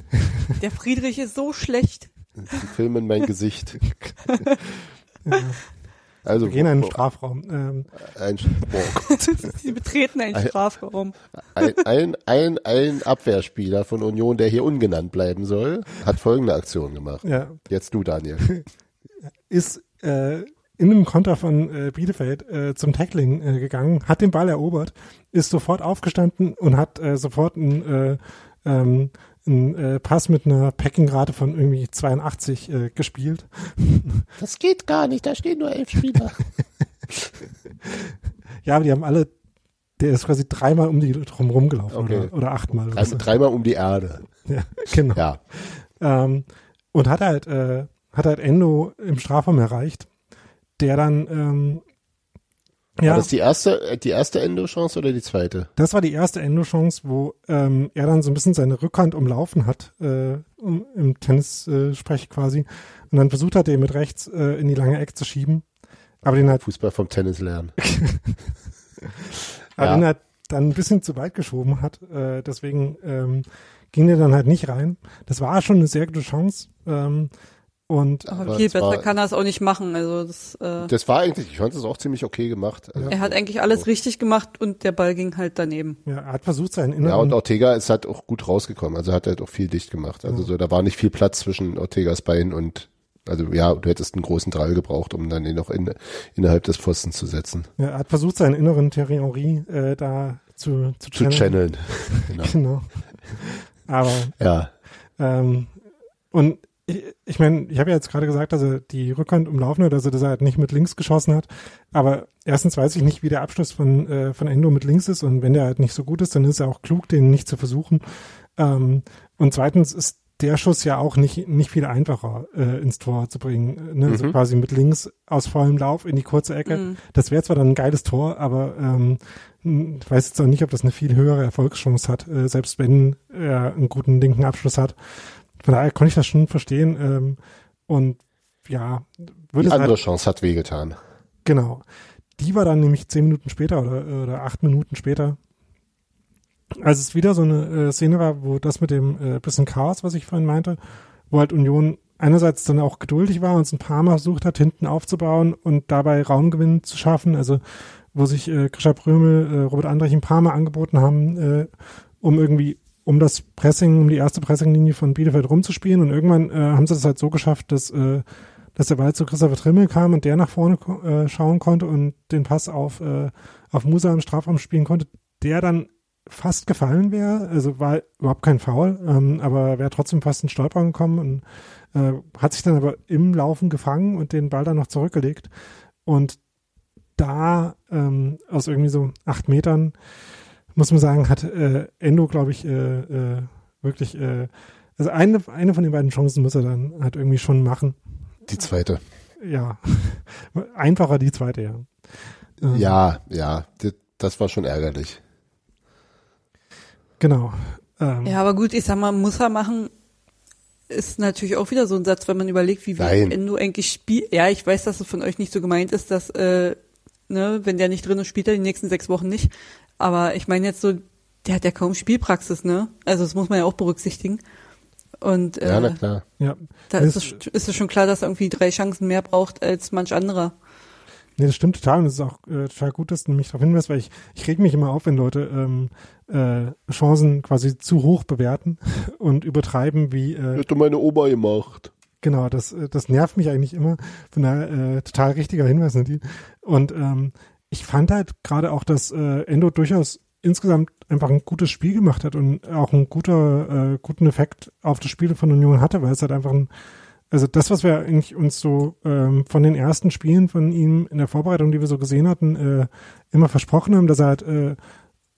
Der Friedrich ist so schlecht. Sie filmen mein Gesicht. Also, wir gehen in einen Strafraum. Ähm, ein, boah, Sie betreten einen Ein- Strafraum. ein, ein, ein, ein Abwehrspieler von Union, der hier ungenannt bleiben soll, hat folgende Aktion gemacht. ja, Jetzt du, Daniel. ist äh, in einem Konter von äh, Bielefeld äh, zum Tackling äh, gegangen, hat den Ball erobert, ist sofort aufgestanden und hat äh, sofort einen, äh, ähm, einen äh, Pass mit einer Packingrate von irgendwie 82 äh, gespielt. Das geht gar nicht, da stehen nur elf Spieler. Ja, aber die haben alle, der ist quasi dreimal um die drum rumgelaufen Okay. oder, oder achtmal. Drei, so. dreimal um die Erde. Ja, genau. Ja. Ähm, und hat halt, äh, hat halt Endo im Strafraum erreicht, der dann, ähm, War ja, das die erste, äh, die erste Endo-Chance oder die zweite? das war die erste Endo-Chance, wo ähm, er dann so ein bisschen seine Rückhand umlaufen hat, äh, um, im Tennis-Sprech quasi, und dann versucht hat, den mit rechts äh, in die lange Ecke zu schieben, aber den hat, Fußball vom Tennis lernen. aber Ja. den hat dann ein bisschen zu weit geschoben hat, äh, deswegen ähm, ging der dann halt nicht rein. Das war schon eine sehr gute Chance. Ähm, und Aber, viel es besser war- kann er es auch nicht machen. Also das, äh, Das war eigentlich, ich fand es auch ziemlich okay gemacht. Also, er hat eigentlich alles richtig gemacht und der Ball ging halt daneben. ja, er hat versucht, seinen ja, inneren und Ortega ist halt auch gut rausgekommen. Also hat halt auch viel dicht gemacht. Also so, da war nicht viel Platz zwischen Ortegas Bein und, also ja, du hättest einen großen Drall gebraucht, um dann den noch in, innerhalb des Pfostens zu setzen. Ja, er hat versucht, seinen inneren Thierry Henry äh, da zu, zu, Zu channeln. genau. Genau. Aber, Ja. ähm, und ich, ich meine, ich habe ja jetzt gerade gesagt, dass er die Rückhand umlaufen hat, also dass er halt nicht mit links geschossen hat. Aber erstens weiß ich nicht, wie der Abschluss von, äh, von Endo mit links ist. Und wenn der halt nicht so gut ist, dann ist er auch klug, den nicht zu versuchen. Ähm, und zweitens ist der Schuss ja auch nicht, nicht viel einfacher äh, ins Tor zu bringen. Ne? Also Mhm. quasi mit links aus vollem Lauf in die kurze Ecke. Mhm. Das wäre zwar dann ein geiles Tor, aber ähm, ich weiß jetzt auch nicht, ob das eine viel höhere Erfolgschance hat, äh, selbst wenn er einen guten linken Abschluss hat. Von daher konnte ich das schon verstehen. Ähm, und ja, würde Die es andere halt, Chance hat wehgetan. genau. Die war dann nämlich zehn Minuten später oder, oder acht Minuten später. Als es wieder so eine äh, Szene war, wo das mit dem äh, bisschen Chaos, was ich vorhin meinte, wo halt Union einerseits dann auch geduldig war und es ein paar Mal versucht hat, hinten aufzubauen und dabei Raumgewinn zu schaffen, also wo sich äh, Grisha Prömel, äh, Robert Andrich ein paar Mal angeboten haben, äh, um irgendwie um das Pressing, um die erste Pressinglinie von Bielefeld rumzuspielen. Und irgendwann äh, haben sie das halt so geschafft, dass äh, dass der Ball zu Christopher Trimmel kam und der nach vorne äh, schauen konnte und den Pass auf äh, auf Musa im Strafraum spielen konnte, der dann fast gefallen wäre, also war überhaupt kein Foul, ähm, aber wäre trotzdem fast in Stolpern gekommen und äh, hat sich dann aber im Laufen gefangen und den Ball dann noch zurückgelegt. Und da ähm, aus irgendwie so acht Metern muss man sagen, hat äh, Endo, glaube ich, äh, äh, wirklich, äh, also eine, eine von den beiden Chancen muss er dann halt irgendwie schon machen. Die zweite. Ja, einfacher die zweite, ja. Ähm, Ja, ja, das, war schon ärgerlich. Genau. Ähm, Ja, aber gut, ich sag mal, muss er machen, ist natürlich auch wieder so ein Satz, wenn man überlegt, wie wir Endo eigentlich spielt. Ja, ich weiß, dass es von euch nicht so gemeint ist, dass, äh, ne, wenn der nicht drin ist, spielt er die nächsten sechs Wochen nicht. Aber ich meine jetzt so, der hat ja kaum Spielpraxis, ne? Also das muss man ja auch berücksichtigen. Und äh, Ja, na klar. Ja. da ist es, ist es schon klar, dass er irgendwie drei Chancen mehr braucht als manch anderer. Nee, das stimmt total und es ist auch äh, total gut, dass du mich darauf hinweist, weil ich, ich reg mich immer auf, wenn Leute ähm, äh, Chancen quasi zu hoch bewerten und übertreiben, wie äh, Hätte meine Oma gemacht. genau, das, äh, das nervt mich eigentlich immer. Von daher äh, total richtiger Hinweis, Nadine. Und ähm, ich fand halt gerade auch, dass äh, Endo durchaus insgesamt einfach ein gutes Spiel gemacht hat und auch einen guter, äh, guten Effekt auf das Spiel von Union hatte, weil es halt einfach ein also das, was wir eigentlich uns so ähm, von den ersten Spielen von ihm in der Vorbereitung, die wir so gesehen hatten, äh, immer versprochen haben, dass er halt äh,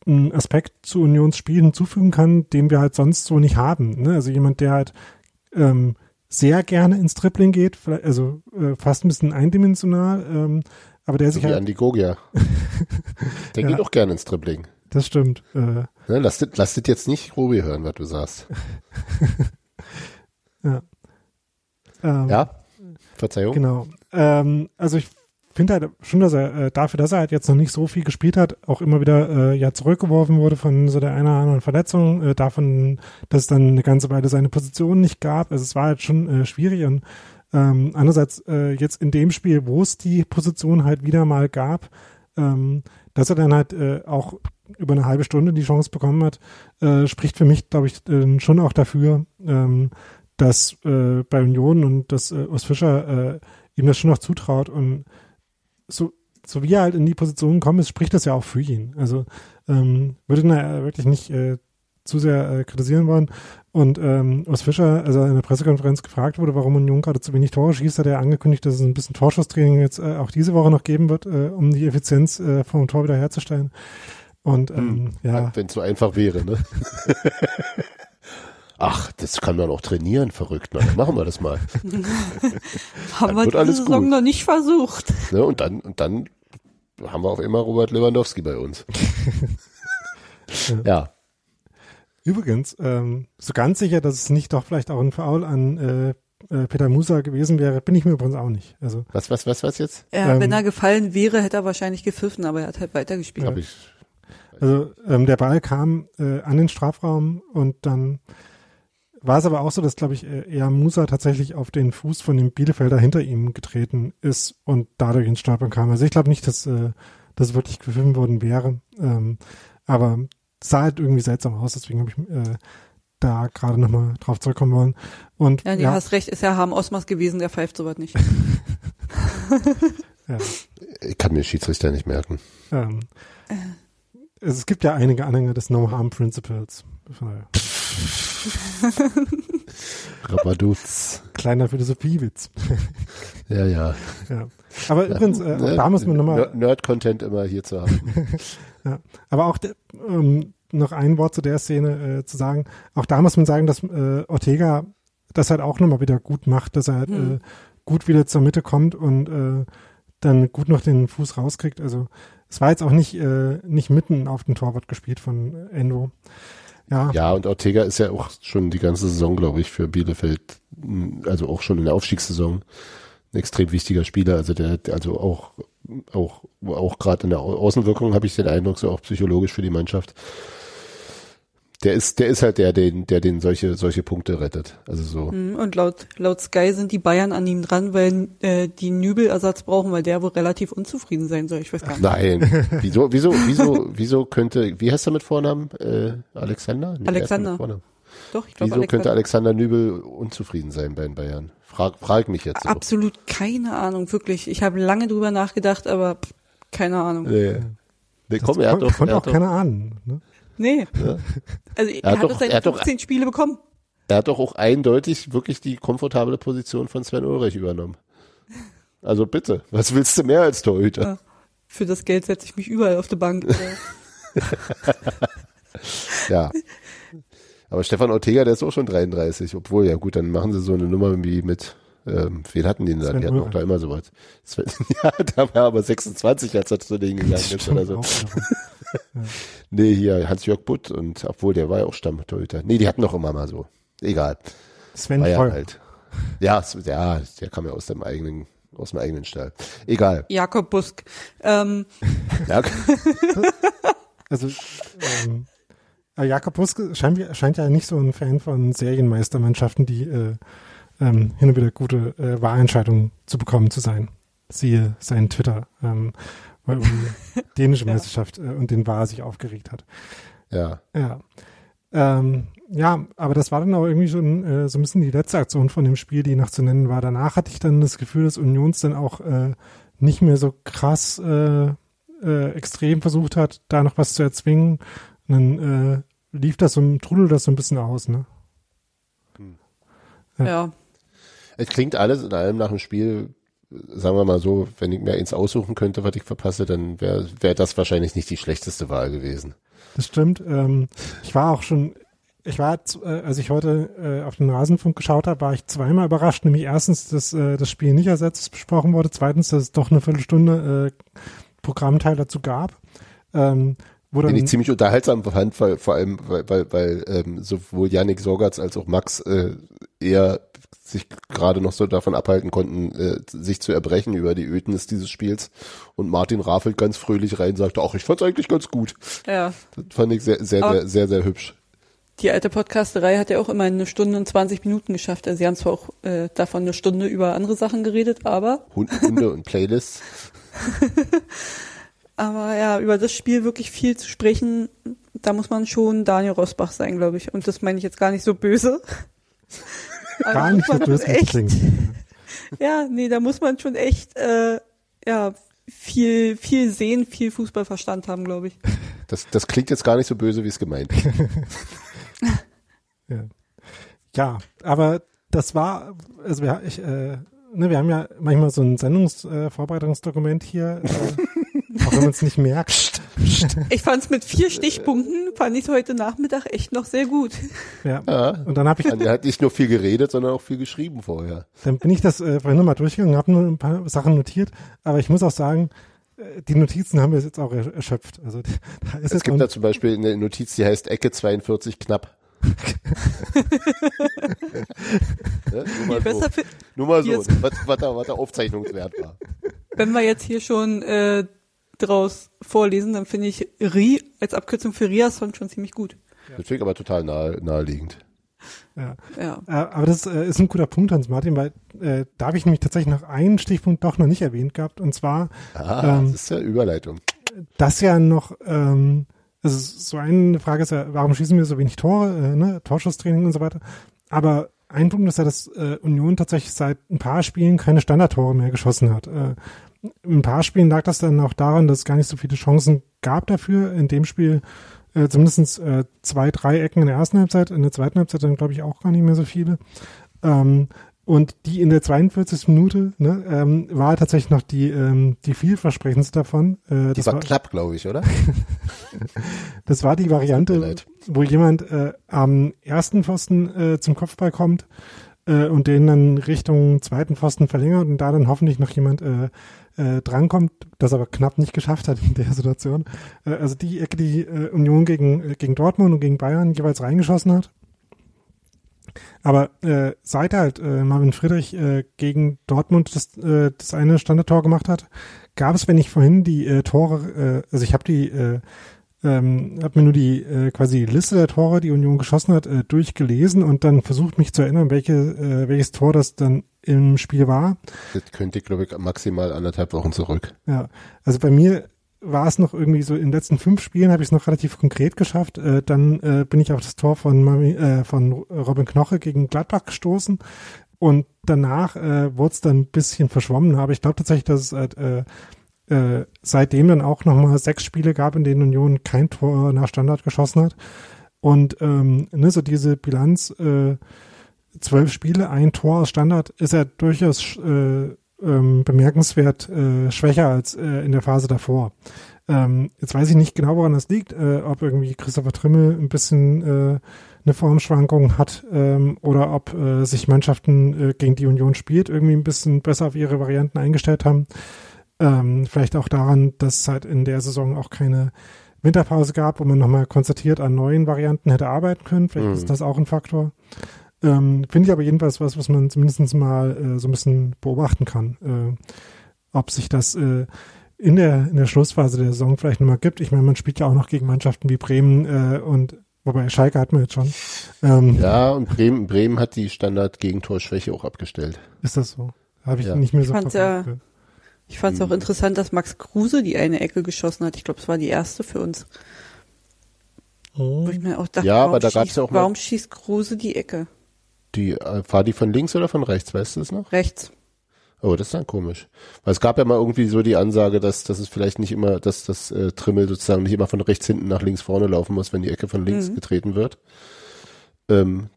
einen Aspekt zu Unions Spiel hinzufügen kann, den wir halt sonst so nicht haben. Ne? Also jemand, der halt ähm, sehr gerne ins Tripling geht, also äh, fast ein bisschen eindimensional, ähm, aber der So sich wie halt, Andi Gogia. Der Ja. geht auch gerne ins Dribbling. das stimmt, äh, Ne, lass, das, lass das jetzt nicht Robi hören, was du sagst. ähm, Ja? Verzeihung? Genau. Ähm, also ich finde halt schon, dass er äh, dafür, dass er halt jetzt noch nicht so viel gespielt hat, auch immer wieder äh, ja zurückgeworfen wurde von so der einer oder anderen Verletzung, äh, davon, dass es dann eine ganze Weile seine Position nicht gab. Also es war halt schon äh, schwierig und ähm, andererseits äh, jetzt in dem Spiel, wo es die Position halt wieder mal gab, ähm, dass er dann halt äh, auch über eine halbe Stunde die Chance bekommen hat, äh, spricht für mich, glaube ich, äh, schon auch dafür, ähm, dass äh, bei Union und dass äh, Urs Fischer äh, ihm das schon noch zutraut und so, so wie er halt in die Position gekommen ist, spricht das ja auch für ihn. Also ähm, würde ihn wirklich nicht äh, zu sehr äh, kritisieren wollen. Und ähm, Urs Fischer, also in der Pressekonferenz gefragt wurde, warum Union gerade zu wenig Tore schießt, hat er angekündigt, dass es ein bisschen Torschusstraining jetzt äh, auch diese Woche noch geben wird, äh, um die Effizienz äh, vom Tor wieder herzustellen. Und ähm, ja, Wenn es so einfach wäre, ne? Ach, das kann man auch trainieren, verrückt. Na, machen wir das mal. Haben wir diese alles Saison gut. noch nicht versucht. Ne? Und dann, und dann haben wir auf immer Robert Lewandowski bei uns. ja. Übrigens, ähm, so ganz sicher, dass es nicht doch vielleicht auch ein Foul an äh, äh, Peter Musa gewesen wäre, bin ich mir übrigens auch nicht. Also Was, was, was, was jetzt? Ja, Ähm, wenn er gefallen wäre, hätte er wahrscheinlich gepfiffen, aber er hat halt weitergespielt. Hab ich. Also ähm, der Ball kam äh, an den Strafraum und dann war es aber auch so, dass, glaube ich, äh, eher Musa tatsächlich auf den Fuß von dem Bielefelder hinter ihm getreten ist und dadurch ins Stolpern kam. Also ich glaube nicht, dass äh, das wirklich gefilmt worden wäre. Ähm, aber sah halt irgendwie seltsam aus, deswegen habe ich äh, da gerade nochmal drauf zurückkommen wollen. Und Ja, du ja, hast recht, ist ja Harm Osmas gewesen, der pfeift sowas nicht. ja, Ich kann mir Schiedsrichter nicht merken. ähm, es gibt ja einige Anhänger des No Harm Principles. Rabaduz. Kleiner Philosophiewitz. Ja, ja. ja. Aber übrigens, äh, auch da muss man nochmal Nerd- Nerd-Content immer hier zu haben. Ja, aber auch de, ähm, noch ein Wort zu der Szene äh, zu sagen. Auch da muss man sagen, dass äh, Ortega das halt auch nochmal wieder gut macht, dass er halt Hm. äh, gut wieder zur Mitte kommt und äh, dann gut noch den Fuß rauskriegt. Also es war jetzt auch nicht äh, nicht mitten auf den Torwart gespielt von Endo. Ja, Ja, und Ortega ist ja auch schon die ganze Saison, glaube ich, für Bielefeld, mh, also auch schon in der Aufstiegssaison, ein extrem wichtiger Spieler. Also der, also auch, auch, auch gerade in der Au- Außenwirkung habe ich den Eindruck, so auch psychologisch für die Mannschaft. Der ist, der ist halt der, den, der den solche, solche Punkte rettet. Also so. Mhm, Und laut, laut Sky sind die Bayern an ihm dran, weil äh, die Nübel-Ersatz brauchen, weil der wohl relativ unzufrieden sein soll. Ich weiß gar nicht. Nein. Wieso, wieso, wieso, wieso könnte, wie heißt er mit Vornamen? Äh, Alexander? Nee, Alexander. er Vornamen. Doch, ich glaube, Wieso könnte Alexander Nübel unzufrieden sein bei den Bayern? Frag, frag mich jetzt so. Absolut keine Ahnung, wirklich. Ich habe lange drüber nachgedacht, aber pff, keine Ahnung. Nee. Nee, das komm, er hat doch, konnte er auch hat doch, keiner ahnen. Ne? Nee. Also er, hat hat doch- doch seine er hat doch- 15 Spiele bekommen. er hat doch auch eindeutig wirklich die komfortable Position von Sven Ulrich übernommen. Also bitte, was willst du mehr als Torhüter? Ja. Für das Geld setze ich mich überall auf die Bank. Ja. Aber Stefan Ortega, der ist auch schon 33, obwohl, ja gut, dann machen sie so eine Nummer wie mit, ähm, wen hatten die denn da? Sven Die hatten auch da immer sowas. Sven, ja, da war aber 26, als er zu denen gegangen ist oder so. Nee, hier Hans-Jörg Butt und obwohl, der war ja auch Stammtorhüter. Nee, die hatten doch immer mal so. Egal. Sven War ja halt. Ja, ja, der kam ja aus dem eigenen, aus dem eigenen Stall. Egal. Jakob Busk. Ähm, Ja, Also, ähm, äh, Jakob Buske scheint, scheint, ja nicht so ein Fan von Serienmeistermannschaften, die äh, ähm, hin und wieder gute äh, Wahlentscheidungen zu bekommen zu sein. Siehe seinen Twitter, ähm, weil um die dänische Meisterschaft äh, und den Wahl sich aufgeregt hat. Ja. Ja. Ähm, ja, aber das war dann auch irgendwie schon äh, so ein bisschen die letzte Aktion von dem Spiel, die noch zu nennen war. Danach hatte ich dann das Gefühl, dass Unions dann auch äh, nicht mehr so krass äh, äh, extrem versucht hat, da noch was zu erzwingen. Und dann äh, lief das so, trudelt das so ein bisschen aus, ne? Hm. Ja. ja. Es klingt alles in allem nach dem Spiel, sagen wir mal so, wenn ich mir eins aussuchen könnte, was ich verpasse, dann wäre wär das wahrscheinlich nicht die schlechteste Wahl gewesen. Das stimmt. Ähm, ich war auch schon, ich war, äh, als ich heute äh, auf den Rasenfunk geschaut habe, war ich zweimal überrascht. Nämlich erstens, dass äh, das Spiel nicht ersetzt besprochen wurde. Zweitens, dass es doch eine Viertelstunde äh, Programmteil dazu gab. Ähm, wo Den ich ziemlich unterhaltsam fand, weil, vor allem, weil, weil, weil ähm, sowohl Yannick Sorgatz als auch Max äh, eher sich gerade noch so davon abhalten konnten, äh, sich zu erbrechen über die Ödnis dieses Spiels. Und Martin Raffelt ganz fröhlich rein sagte, ach, ich fand's eigentlich ganz gut. Ja. Das fand ich sehr, sehr, sehr, sehr, sehr hübsch. Die alte Podcasterei hat ja auch immer eine Stunde und 20 Minuten geschafft. Also sie haben zwar auch äh, davon eine Stunde über andere Sachen geredet, aber. Hunde und Playlists. aber ja, über das Spiel wirklich viel zu sprechen, da muss man schon Daniel Rosbach sein, glaube ich. Und das meine ich jetzt gar nicht so böse. Gar nicht so böse echt, Ja, nee, da muss man schon echt äh, ja, viel, viel sehen, viel Fußballverstand haben, glaube ich. Das, das klingt jetzt gar nicht so böse, wie es gemeint ist. ja. ja, aber das war, also wir, ich, äh, ne, wir haben ja manchmal so ein Sendungsvorbereitungsdokument äh, hier. Äh, auch wenn man es nicht merkt. Ich fand es mit vier Stichpunkten, fand ich heute Nachmittag echt noch sehr gut. Ja. ja. Und dann habe ich. Er hat nicht nur viel geredet, sondern auch viel geschrieben vorher. Dann bin ich das äh, vorhin nochmal durchgegangen, habe nur ein paar Sachen notiert, aber ich muss auch sagen, äh, die Notizen haben wir jetzt auch erschöpft. Also da ist es gibt da zum Beispiel eine Notiz, die heißt Ecke 42 knapp. ja, nur mal so, nur mal so was, was, da, was da Aufzeichnungswert war. Wenn wir jetzt hier schon äh, draus vorlesen, dann finde ich RI als Abkürzung für Riason schon ziemlich gut. Das finde ich aber total nahe, naheliegend. Ja. ja. Äh, aber das äh, ist ein guter Punkt, Hans-Martin, weil äh, da habe ich nämlich tatsächlich noch einen Stichpunkt doch noch nicht erwähnt gehabt, und zwar ah, ähm, das ist ja Überleitung. Das ja noch, ähm, also so eine Frage ist ja, warum schießen wir so wenig Tore, äh, ne? Torschusstraining und so weiter. Aber ein Punkt ist ja, dass äh, Union tatsächlich seit ein paar Spielen keine Standardtore mehr geschossen hat. Äh, ein paar Spielen lag das dann auch daran, dass es gar nicht so viele Chancen gab dafür. In dem Spiel äh, zumindest äh, zwei, drei Ecken in der ersten Halbzeit, in der zweiten Halbzeit dann glaube ich auch gar nicht mehr so viele. Ähm, und die in der 42. Minute ne, ähm, war tatsächlich noch die, ähm, die vielversprechendste davon. Äh, die war, war knapp, glaube ich, oder? das war die Variante, wo jemand äh, am ersten Pfosten äh, zum Kopfball kommt äh, und den dann Richtung zweiten Pfosten verlängert und da dann hoffentlich noch jemand äh, äh, drankommt, das aber knapp nicht geschafft hat in der Situation. Äh, also die Ecke, die äh, Union gegen, äh, gegen Dortmund und gegen Bayern jeweils reingeschossen hat. Aber äh, seit halt äh, Marvin Friedrich äh, gegen Dortmund das, äh, das eine Standardtor gemacht hat, gab es, wenn ich vorhin die äh, Tore, äh, also ich habe die äh, ähm, habe mir nur die äh, quasi Liste der Tore, die Union geschossen hat, äh, durchgelesen und dann versucht mich zu erinnern, welche, äh, welches Tor das dann im Spiel war. Das könnte, glaube ich, maximal anderthalb Wochen zurück. Ja, also bei mir war es noch irgendwie so in den letzten fünf Spielen habe ich es noch relativ konkret geschafft. Äh, dann äh, bin ich auf das Tor von, Mami, äh, von Robin Knoche gegen Gladbach gestoßen und danach äh, wurde es dann ein bisschen verschwommen. Aber ich glaube tatsächlich, dass es äh, äh, seitdem dann auch nochmal sechs Spiele gab, in denen Union kein Tor nach Standard geschossen hat. Und ähm, ne, so diese Bilanz, äh, zwölf Spiele, ein Tor aus Standard, ist ja durchaus äh, ähm, bemerkenswert äh, schwächer als äh, in der Phase davor. Ähm, jetzt weiß ich nicht genau, woran das liegt, äh, ob irgendwie Christopher Trimmel ein bisschen äh, eine Formschwankung hat ähm, oder ob äh, sich Mannschaften, äh, gegen die Union spielt, irgendwie ein bisschen besser auf ihre Varianten eingestellt haben. Ähm, vielleicht auch daran, dass es halt in der Saison auch keine Winterpause gab, wo man nochmal konzertiert an neuen Varianten hätte arbeiten können. Vielleicht mhm. ist das auch ein Faktor. Ähm, Finde ich aber jedenfalls was, was man zumindest mal äh, so ein bisschen beobachten kann. Äh, ob sich das äh, in der, in der Schlussphase der Saison vielleicht nochmal gibt. Ich meine, man spielt ja auch noch gegen Mannschaften wie Bremen äh, und Wobei Schalke hat man jetzt schon. Ähm, Ja, und Bremen, Bremen hat die Standard-Gegentorschwäche auch abgestellt. Ist das so? Habe ich Ja. nicht mehr so Ich fand's verfolgt. Ich fand es Hm. auch interessant, dass Max Kruse die eine Ecke geschossen hat. Ich glaube, es war die erste für uns. Wo ich Oh. mir auch dachte, Ja, warum, aber da gab's schießt, ja auch mal- warum schießt Kruse die Ecke? Die, äh, war die von links oder von rechts, weißt du es noch? Rechts. Oh, das ist dann komisch. Weil es gab ja mal irgendwie so die Ansage, dass, dass es vielleicht nicht immer, dass das äh, Trimmel sozusagen nicht immer von rechts hinten nach links vorne laufen muss, wenn die Ecke von links Mhm. getreten wird. Ähm,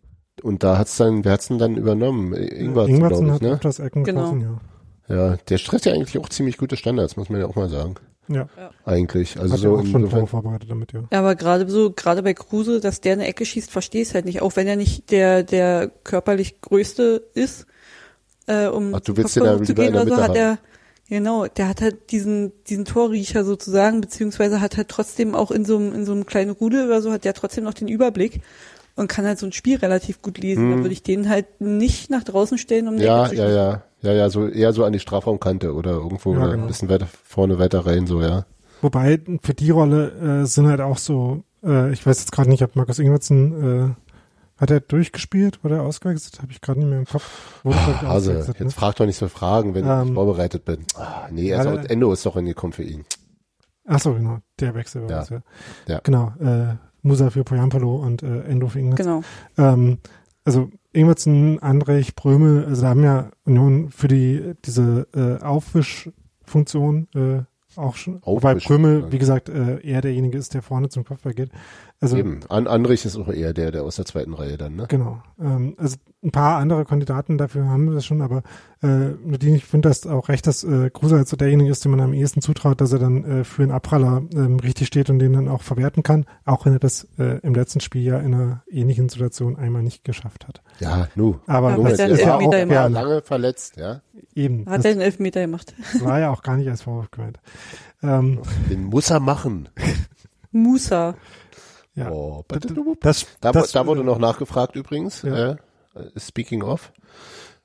und da hat's dann, wer hat's denn dann übernommen? Ingwarzen, Ingwertsen glaube hat ich, ne? öfters Ecken Genau. ja. Ja, der trifft ja eigentlich auch ziemlich gute Standards, muss man ja auch mal sagen. Ja, Eigentlich. Also hat ja so auch schon insofern- vorbereitet damit, ja. Ja, aber gerade so, gerade bei Kruse, dass der eine Ecke schießt, verstehe ich halt nicht. Auch wenn er nicht der, der körperlich größte ist, äh, um Ach, du willst den zu gehen der oder so, hat er, genau, der hat halt diesen, diesen Torriecher sozusagen, beziehungsweise hat halt trotzdem auch in so einem, in so einem kleinen Rudel oder so, hat der trotzdem noch den Überblick und kann halt so ein Spiel relativ gut lesen. Da würde ich den halt nicht nach draußen stellen, um Hm. Ja, zu ja, ja. Ja, ja, so eher so an die Strafraumkante oder irgendwo Ja, genau. ein bisschen weiter vorne weiter rein, so, ja. Wobei für die Rolle äh, sind halt auch so, äh, ich weiß jetzt gerade nicht, ob Markus Ingwertsen, äh, hat er durchgespielt oder ausgewechselt? Habe ich gerade nicht mehr im Kopf. Wurde, ich, Hase, ausgewechselt, ne? jetzt frag doch nicht so Fragen, wenn ich Ähm, nicht vorbereitet bin. Ah, nee, ja, also Endo ist doch reingekommen für ihn. Ach so, genau, der Wechsel war Ja. das, ja. Ja. Genau, äh, Musa für Poyampalo und äh, Endo für Ingwertsen. Genau. Ähm, also Ingwertsen, Andrich, Brömel, also da haben ja Union für die diese äh, Aufwischfunktion äh, auch schon, wobei Brömel, ja. wie gesagt, äh, eher derjenige ist, der vorne zum Kopfball geht. Also Eben. An Andrich ist auch eher der, der aus der zweiten Reihe dann, ne? Genau. Ähm, also ein paar andere Kandidaten dafür haben wir das schon, aber äh, Nadine, ich finde das auch recht, dass äh, Kruse halt so derjenige ist, dem man am ehesten zutraut, dass er dann äh, für einen Abpraller ähm, richtig steht und den dann auch verwerten kann, auch wenn er das äh, im letzten Spiel ja in einer ähnlichen Situation einmal nicht geschafft hat. Ja, nu. Aber was der der ist ja auch ja, lange verletzt, ja. Eben, Hat er einen Elfmeter gemacht. war ja auch gar nicht als Vorwurf gemeint. Ähm, Den muss er machen. Musa. ja, Oh, das, das, da, das, da wurde noch nachgefragt übrigens, Ja. äh, speaking of,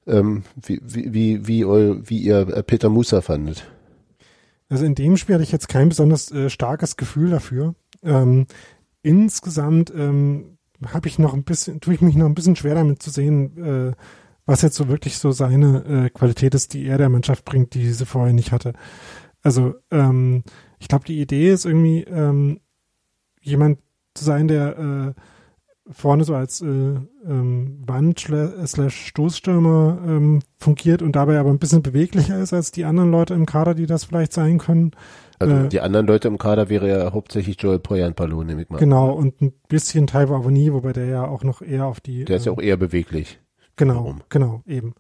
ähm, wie, wie, wie, wie ihr äh, Peter Musa fandet. Also in dem Spiel hatte ich jetzt kein besonders äh, starkes Gefühl dafür. Ähm, insgesamt ähm, habe ich noch ein bisschen, tue ich mich noch ein bisschen schwer damit zu sehen, äh, was jetzt so wirklich so seine äh, Qualität ist, die er der Mannschaft bringt, die sie vorher nicht hatte. Also ähm, ich glaube, die Idee ist irgendwie ähm, jemand zu sein, der äh, vorne so als äh, ähm, schla- slash Stoßstürmer ähm, fungiert und dabei aber ein bisschen beweglicher ist als die anderen Leute im Kader, die das vielleicht sein können. Also Äh, die anderen Leute im Kader wäre ja hauptsächlich Joel Poyan-Palo, nehme ich mal. Genau, und ein bisschen Taiwo Avoni, wobei der ja auch noch eher auf die Der ist ja ähm, auch eher beweglich. Genau, Warum? genau, eben.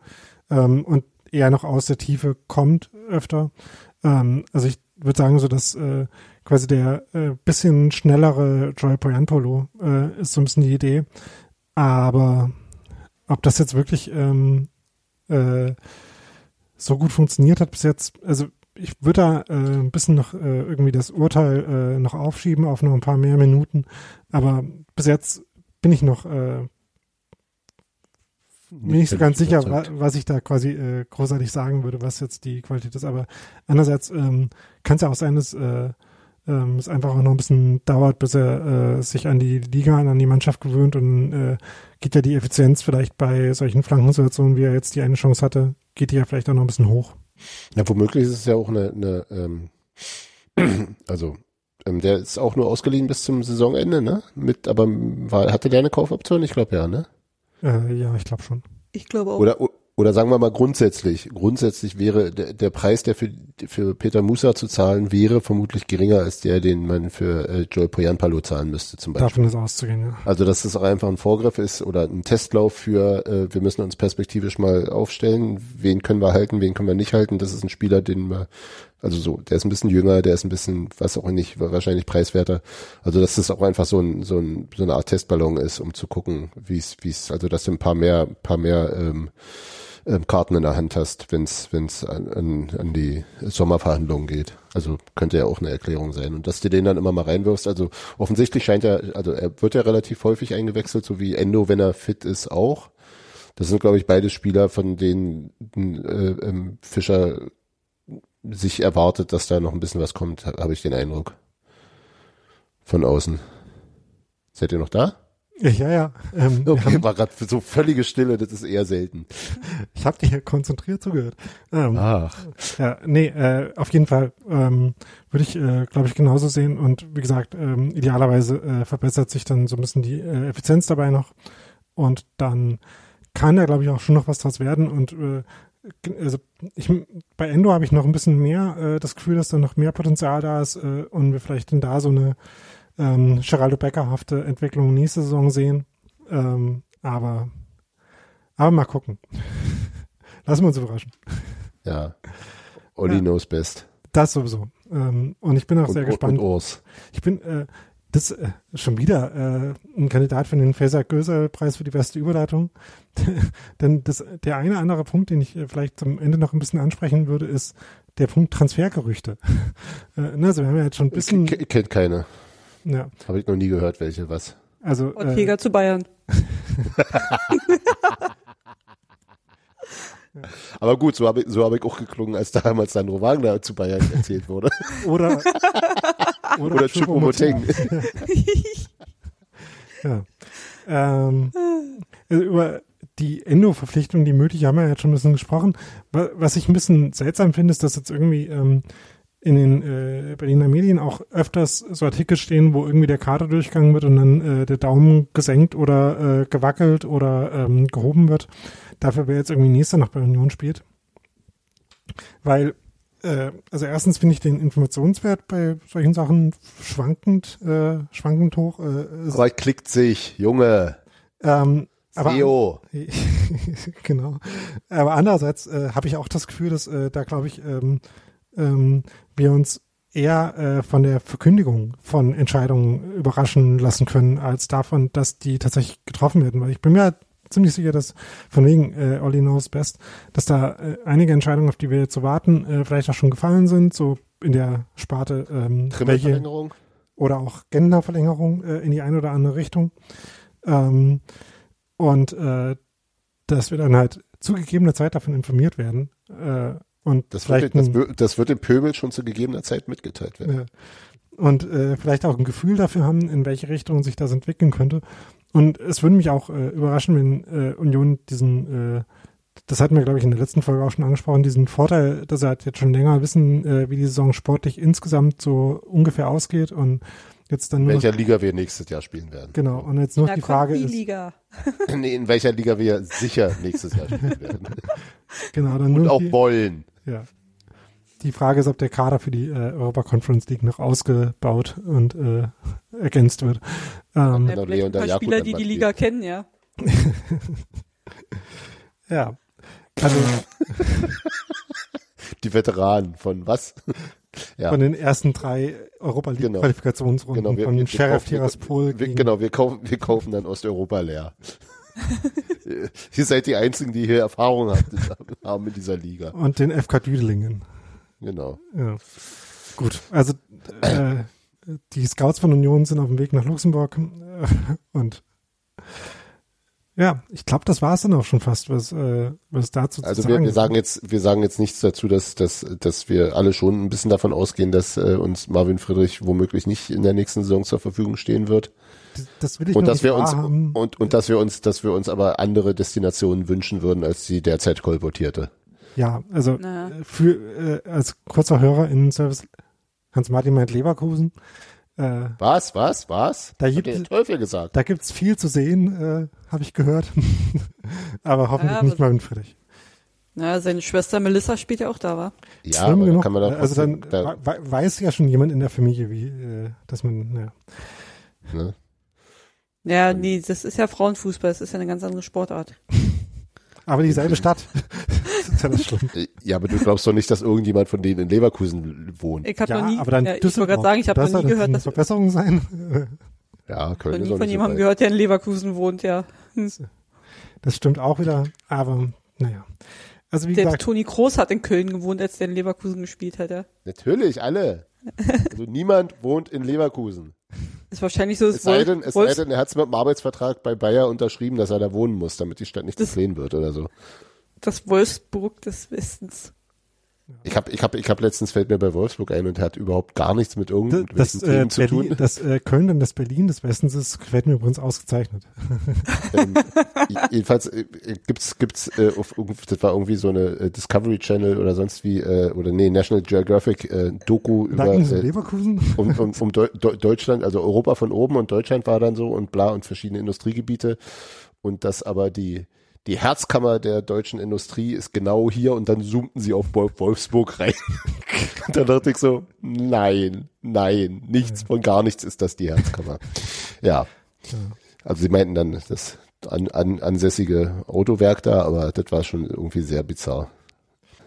Ähm, und eher noch aus der Tiefe kommt öfter. Ähm, also ich würde sagen, so dass äh, quasi der äh, bisschen schnellere Joy Poyanpolo äh, ist so ein bisschen die Idee. Aber ob das jetzt wirklich ähm, äh, so gut funktioniert hat bis jetzt, also ich würde da äh, ein bisschen noch äh, irgendwie das Urteil äh, noch aufschieben auf noch ein paar mehr Minuten. Aber bis jetzt bin ich noch äh, bin nicht so ganz sicher, überzeugt. was ich da quasi äh, großartig sagen würde, was jetzt die Qualität ist. Aber andererseits ähm, kann es ja auch sein, dass äh, ähm, es einfach auch noch ein bisschen dauert, bis er äh, sich an die Liga und an die Mannschaft gewöhnt und äh, geht ja die Effizienz vielleicht bei solchen Flankensituationen, wie er jetzt die eine Chance hatte, geht die ja vielleicht auch noch ein bisschen hoch. Ja, womöglich ist es ja auch eine, eine ähm, also ähm, der ist auch nur ausgeliehen bis zum Saisonende, ne? Mit, aber war, hatte der eine Kaufoption? Ich glaube ja, ne? Äh, ja, ich glaube schon. Ich glaube auch. Oder oder sagen wir mal grundsätzlich, grundsätzlich wäre der, der Preis, der für für Peter Musa zu zahlen wäre, vermutlich geringer als der, den man für äh, Joel Poyanpalo zahlen müsste zum Beispiel. Davon ist auszugehen, ja. Also dass das auch einfach ein Vorgriff ist oder ein Testlauf für, äh, wir müssen uns perspektivisch mal aufstellen, wen können wir halten, wen können wir nicht halten. Das ist ein Spieler, den wir, also so, der ist ein bisschen jünger, der ist ein bisschen, was auch nicht, wahrscheinlich preiswerter. Also dass das auch einfach so ein, so ein, so eine Art Testballon ist, um zu gucken, wie es, wie es, also dass du ein paar mehr, paar mehr ähm, ähm, Karten in der Hand hast, wenn es wenn's an, an, an die Sommerverhandlungen geht. Also könnte ja auch eine Erklärung sein. Und dass du den dann immer mal reinwirfst, also offensichtlich scheint er, also er wird ja relativ häufig eingewechselt, so wie Endo, wenn er fit ist, auch. Das sind, glaube ich, beide Spieler, von denen äh, ähm, Fischer sich erwartet, dass da noch ein bisschen was kommt, habe ich den Eindruck. Von außen. Seid ihr noch da? Ja, ja. Ähm, Okay, war gerade so völlige Stille, das ist eher selten. ich habe dir konzentriert zugehört. Ähm, Ach. Ja, nee, äh, auf jeden Fall ähm, würde ich, äh, glaube ich, genauso sehen. Und wie gesagt, ähm, idealerweise äh, verbessert sich dann so ein bisschen die äh, Effizienz dabei noch. Und dann kann da, glaube ich, auch schon noch was draus werden. Und äh, also ich, bei Endo habe ich noch ein bisschen mehr äh, das Gefühl, dass da noch mehr Potenzial da ist äh, und wir vielleicht dann da so eine ähm, Geraldo Becker-hafte Entwicklung nächste Saison sehen. Ähm, aber, aber mal gucken. Lassen wir uns überraschen. Ja. Olli Ja. knows best. Das sowieso. Ähm, und ich bin auch Und, sehr gespannt. und Urs. Ich bin äh, das äh, schon wieder äh, ein Kandidat für den Faeser Göser Preis für die beste Überleitung. Denn das, der eine andere Punkt, den ich äh, vielleicht zum Ende noch ein bisschen ansprechen würde, ist der Punkt Transfergerüchte. äh, ne, also wir haben ja jetzt schon ein bisschen, K kennt keine. ja, Habe ich noch nie gehört, welche was. also äh, Ortega zu Bayern. Aber gut, so habe ich, so hab ich auch geklungen, als damals Sandro Wagner zu Bayern erzählt wurde. oder oder, Oder Choupo-Moting. Ja. Ähm, also über die Endo-Verpflichtung, die möglich, haben wir ja jetzt schon ein bisschen gesprochen. Wa- Was ich ein bisschen seltsam finde, ist, dass jetzt irgendwie ähm, in den äh, Berliner Medien auch öfters so Artikel stehen, wo irgendwie der Kader durchgegangen wird und dann äh, der Daumen gesenkt oder äh, gewackelt oder ähm, gehoben wird. Dafür, wer jetzt irgendwie nächster noch bei Union spielt. Weil, äh, also erstens finde ich den Informationswert bei solchen Sachen schwankend, äh, schwankend hoch. Äh, Aber klickt sich, Junge. ähm, aber, genau. Aber andererseits äh, habe ich auch das Gefühl, dass äh, da, glaube ich, ähm, ähm, wir uns eher äh, von der Verkündigung von Entscheidungen überraschen lassen können, als davon, dass die tatsächlich getroffen werden. Weil ich bin mir ziemlich sicher, dass von wegen äh, Olli knows best, dass da äh, einige Entscheidungen, auf die wir jetzt so warten, äh, vielleicht auch schon gefallen sind, so in der Sparte ähm, welche oder auch Genderverlängerung äh, in die eine oder andere Richtung. Ähm, und äh, dass wir dann halt zu gegebener Zeit davon informiert werden. Äh, und Das wird, vielleicht das, wird- das wird dem Pöbel schon zu gegebener Zeit mitgeteilt werden. ja, und äh, vielleicht auch ein Gefühl dafür haben, in welche Richtung sich das entwickeln könnte. Und es würde mich auch äh, überraschen, wenn äh, Union diesen, äh, das hatten wir, glaube ich, in der letzten Folge auch schon angesprochen, diesen Vorteil, dass sie halt jetzt schon länger wissen, äh, wie die Saison sportlich insgesamt so ungefähr ausgeht und jetzt dann In nur noch, welcher Liga wir nächstes Jahr spielen werden. genau, und jetzt nur Da die Frage die ist, Liga. Nee, in welcher Liga wir sicher nächstes Jahr spielen werden. genau, dann Und nur auch die, wollen. ja. Die Frage ist, ob der Kader für die äh, Europa Conference League noch ausgebaut und äh, ergänzt wird. Ähm, Ja, ein paar Jakub Spieler, die die Liga kennen, ja. ja. Also Die Veteranen von was? Ja. von den ersten drei Europa League Genau. Qualifikationsrunden Genau, wir, von wir, Sheriff Tiraspol wir, gegen genau, wir kaufen, wir kaufen dann Osteuropa leer. ihr seid die einzigen, die hier Erfahrung habt, haben in dieser Liga. und den FK Düdelingen. Genau. Ja. Gut, also äh, die Scouts von Union sind auf dem Weg nach Luxemburg äh, und ja, ich glaube, das war es dann auch schon fast, was, äh, was dazu Also zu wir, sagen wir sagen jetzt, wir sagen jetzt nichts dazu, dass, dass, dass wir alle schon ein bisschen davon ausgehen, dass äh, uns Marvin Friedrich womöglich nicht in der nächsten Saison zur Verfügung stehen wird. das will ich Und dass nicht wir uns wahrhaben. und, und dass wir uns, dass wir uns aber andere Destinationen wünschen würden als die derzeit kolportierte. Ja, also Naja. äh, für äh, als kurzer Hörer in Service Hans-Martin meint Leverkusen. Äh, Was, was, was? Da gibt es- Teufel gesagt. da gibt's viel zu sehen, äh, habe ich gehört. Aber hoffentlich Ja, nicht aber- mal in Friedrich. Na, seine Schwester Melissa spielt ja auch da, war. Ja, Schlimm aber da genug. kann man doch also dann da, wei- weiß ja schon jemand in der Familie, wie, äh, dass man, ja. ne? Ja, nee, das ist ja Frauenfußball, das ist ja eine ganz andere Sportart. Aber dieselbe Stadt. Das ist ja das Schlimme. Ja, aber du glaubst doch nicht, dass irgendjemand von denen in Leverkusen wohnt. Ich habe Ja, noch nie, aber dann ja, ich wollte gerade sagen, ich habe das noch nie gehört, dass Verbesserung sein. Ja, noch Köln nie ist auch von jemandem gehört, der in Leverkusen wohnt, ja. Hm. Das stimmt auch wieder. Aber naja. Also wie Selbst gesagt, Toni Kroos hat in Köln gewohnt, als der in Leverkusen gespielt hat, ja. Natürlich, alle. Also niemand wohnt in Leverkusen. Ist wahrscheinlich so, Es sei denn, es sei denn, er hat es mit dem Arbeitsvertrag bei Bayer unterschrieben, dass er da wohnen muss, damit die Stadt nicht Das- zu sehen wird oder so. Das Wolfsburg des Westens. Ich habe ich hab, ich hab letztens fällt mir bei Wolfsburg ein und er hat überhaupt gar nichts mit Das, irgendwelchen das, äh, Themen zu Berlin, tun. das äh, Köln dann das Berlin des Westens ist, gefällt mir übrigens ausgezeichnet. ähm, jedenfalls äh, gibt's gibt's äh, auf, das war irgendwie so eine äh, Discovery Channel oder sonst wie äh, oder nee National Geographic äh, Doku über äh, Leverkusen. um, um, um Deu Deu- Deutschland, also Europa von oben und Deutschland war dann so und bla und verschiedene Industriegebiete und das aber die die Herzkammer der deutschen Industrie ist genau hier und dann zoomten sie auf Wol- Wolfsburg rein. und dann dachte ich so, nein, nein, nichts von gar nichts ist das die Herzkammer. Ja. Also sie meinten dann das an, an, ansässige Autowerk da, aber das war schon irgendwie sehr bizarr.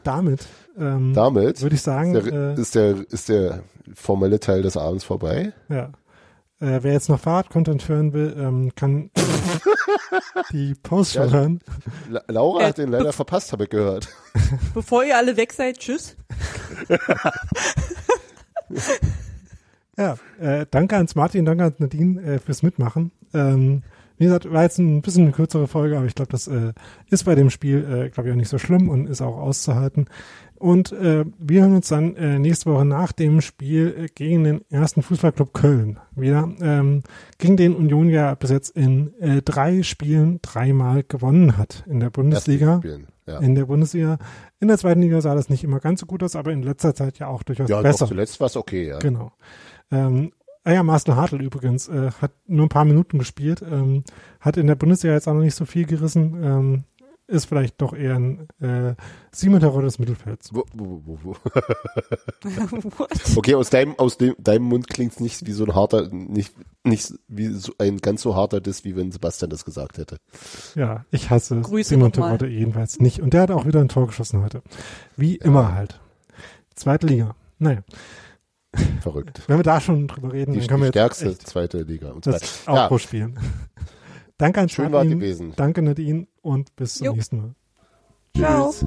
Damit, ähm, Damit würde ich sagen, ist der, äh, ist der, ist der formelle Teil des Abends vorbei. ja. Äh, wer jetzt noch Fahrrad-Content hören will, ähm, kann die Postshow Ja. hören. La Laura Äh, hat den leider verpasst, habe ich gehört. Bevor ihr alle weg seid, tschüss. Ja, äh, danke ans Martin, danke an Nadine äh, fürs Mitmachen. Ähm, wie gesagt, war jetzt ein bisschen eine kürzere Folge, aber ich glaube, das äh, ist bei dem Spiel, äh, glaube ich, auch nicht so schlimm und ist auch auszuhalten. Und äh, wir hören uns dann äh, nächste Woche nach dem Spiel äh, gegen den ersten Fußballclub Köln wieder, ähm, gegen den Union ja bis jetzt in äh, drei Spielen dreimal gewonnen hat in der Bundesliga. Ja, In der Bundesliga. In der zweiten Liga sah das nicht immer ganz so gut aus, aber in letzter Zeit ja auch durchaus ja besser. doch, zuletzt war es okay, ja. Genau. Ähm, ah ja, Marcel Hartl übrigens äh, hat nur ein paar Minuten gespielt, ähm, hat in der Bundesliga jetzt auch noch nicht so viel gerissen, ähm, ist vielleicht doch eher ein äh, Siebenterer des Mittelfelds. Wo, wo, wo, wo. Okay, aus deinem, aus dem, deinem Mund klingt's nicht wie so ein harter, nicht, nicht wie so ein ganz so harter Diss, wie wenn Sebastian das gesagt hätte. Ja, ich hasse Grüße Simon. Terodde jedenfalls nicht. Und der hat auch wieder ein Tor geschossen heute. Wie immer halt. Zweite Liga. Naja, Verrückt. wenn wir da schon drüber reden, Die, dann können die wir stärkste jetzt echt zweite Liga. Und das weiter. Ja, spielen. Danke an schön war Martin, gewesen. Danke Nadine und bis zum Jo. nächsten Mal. Ciao. Tschüss.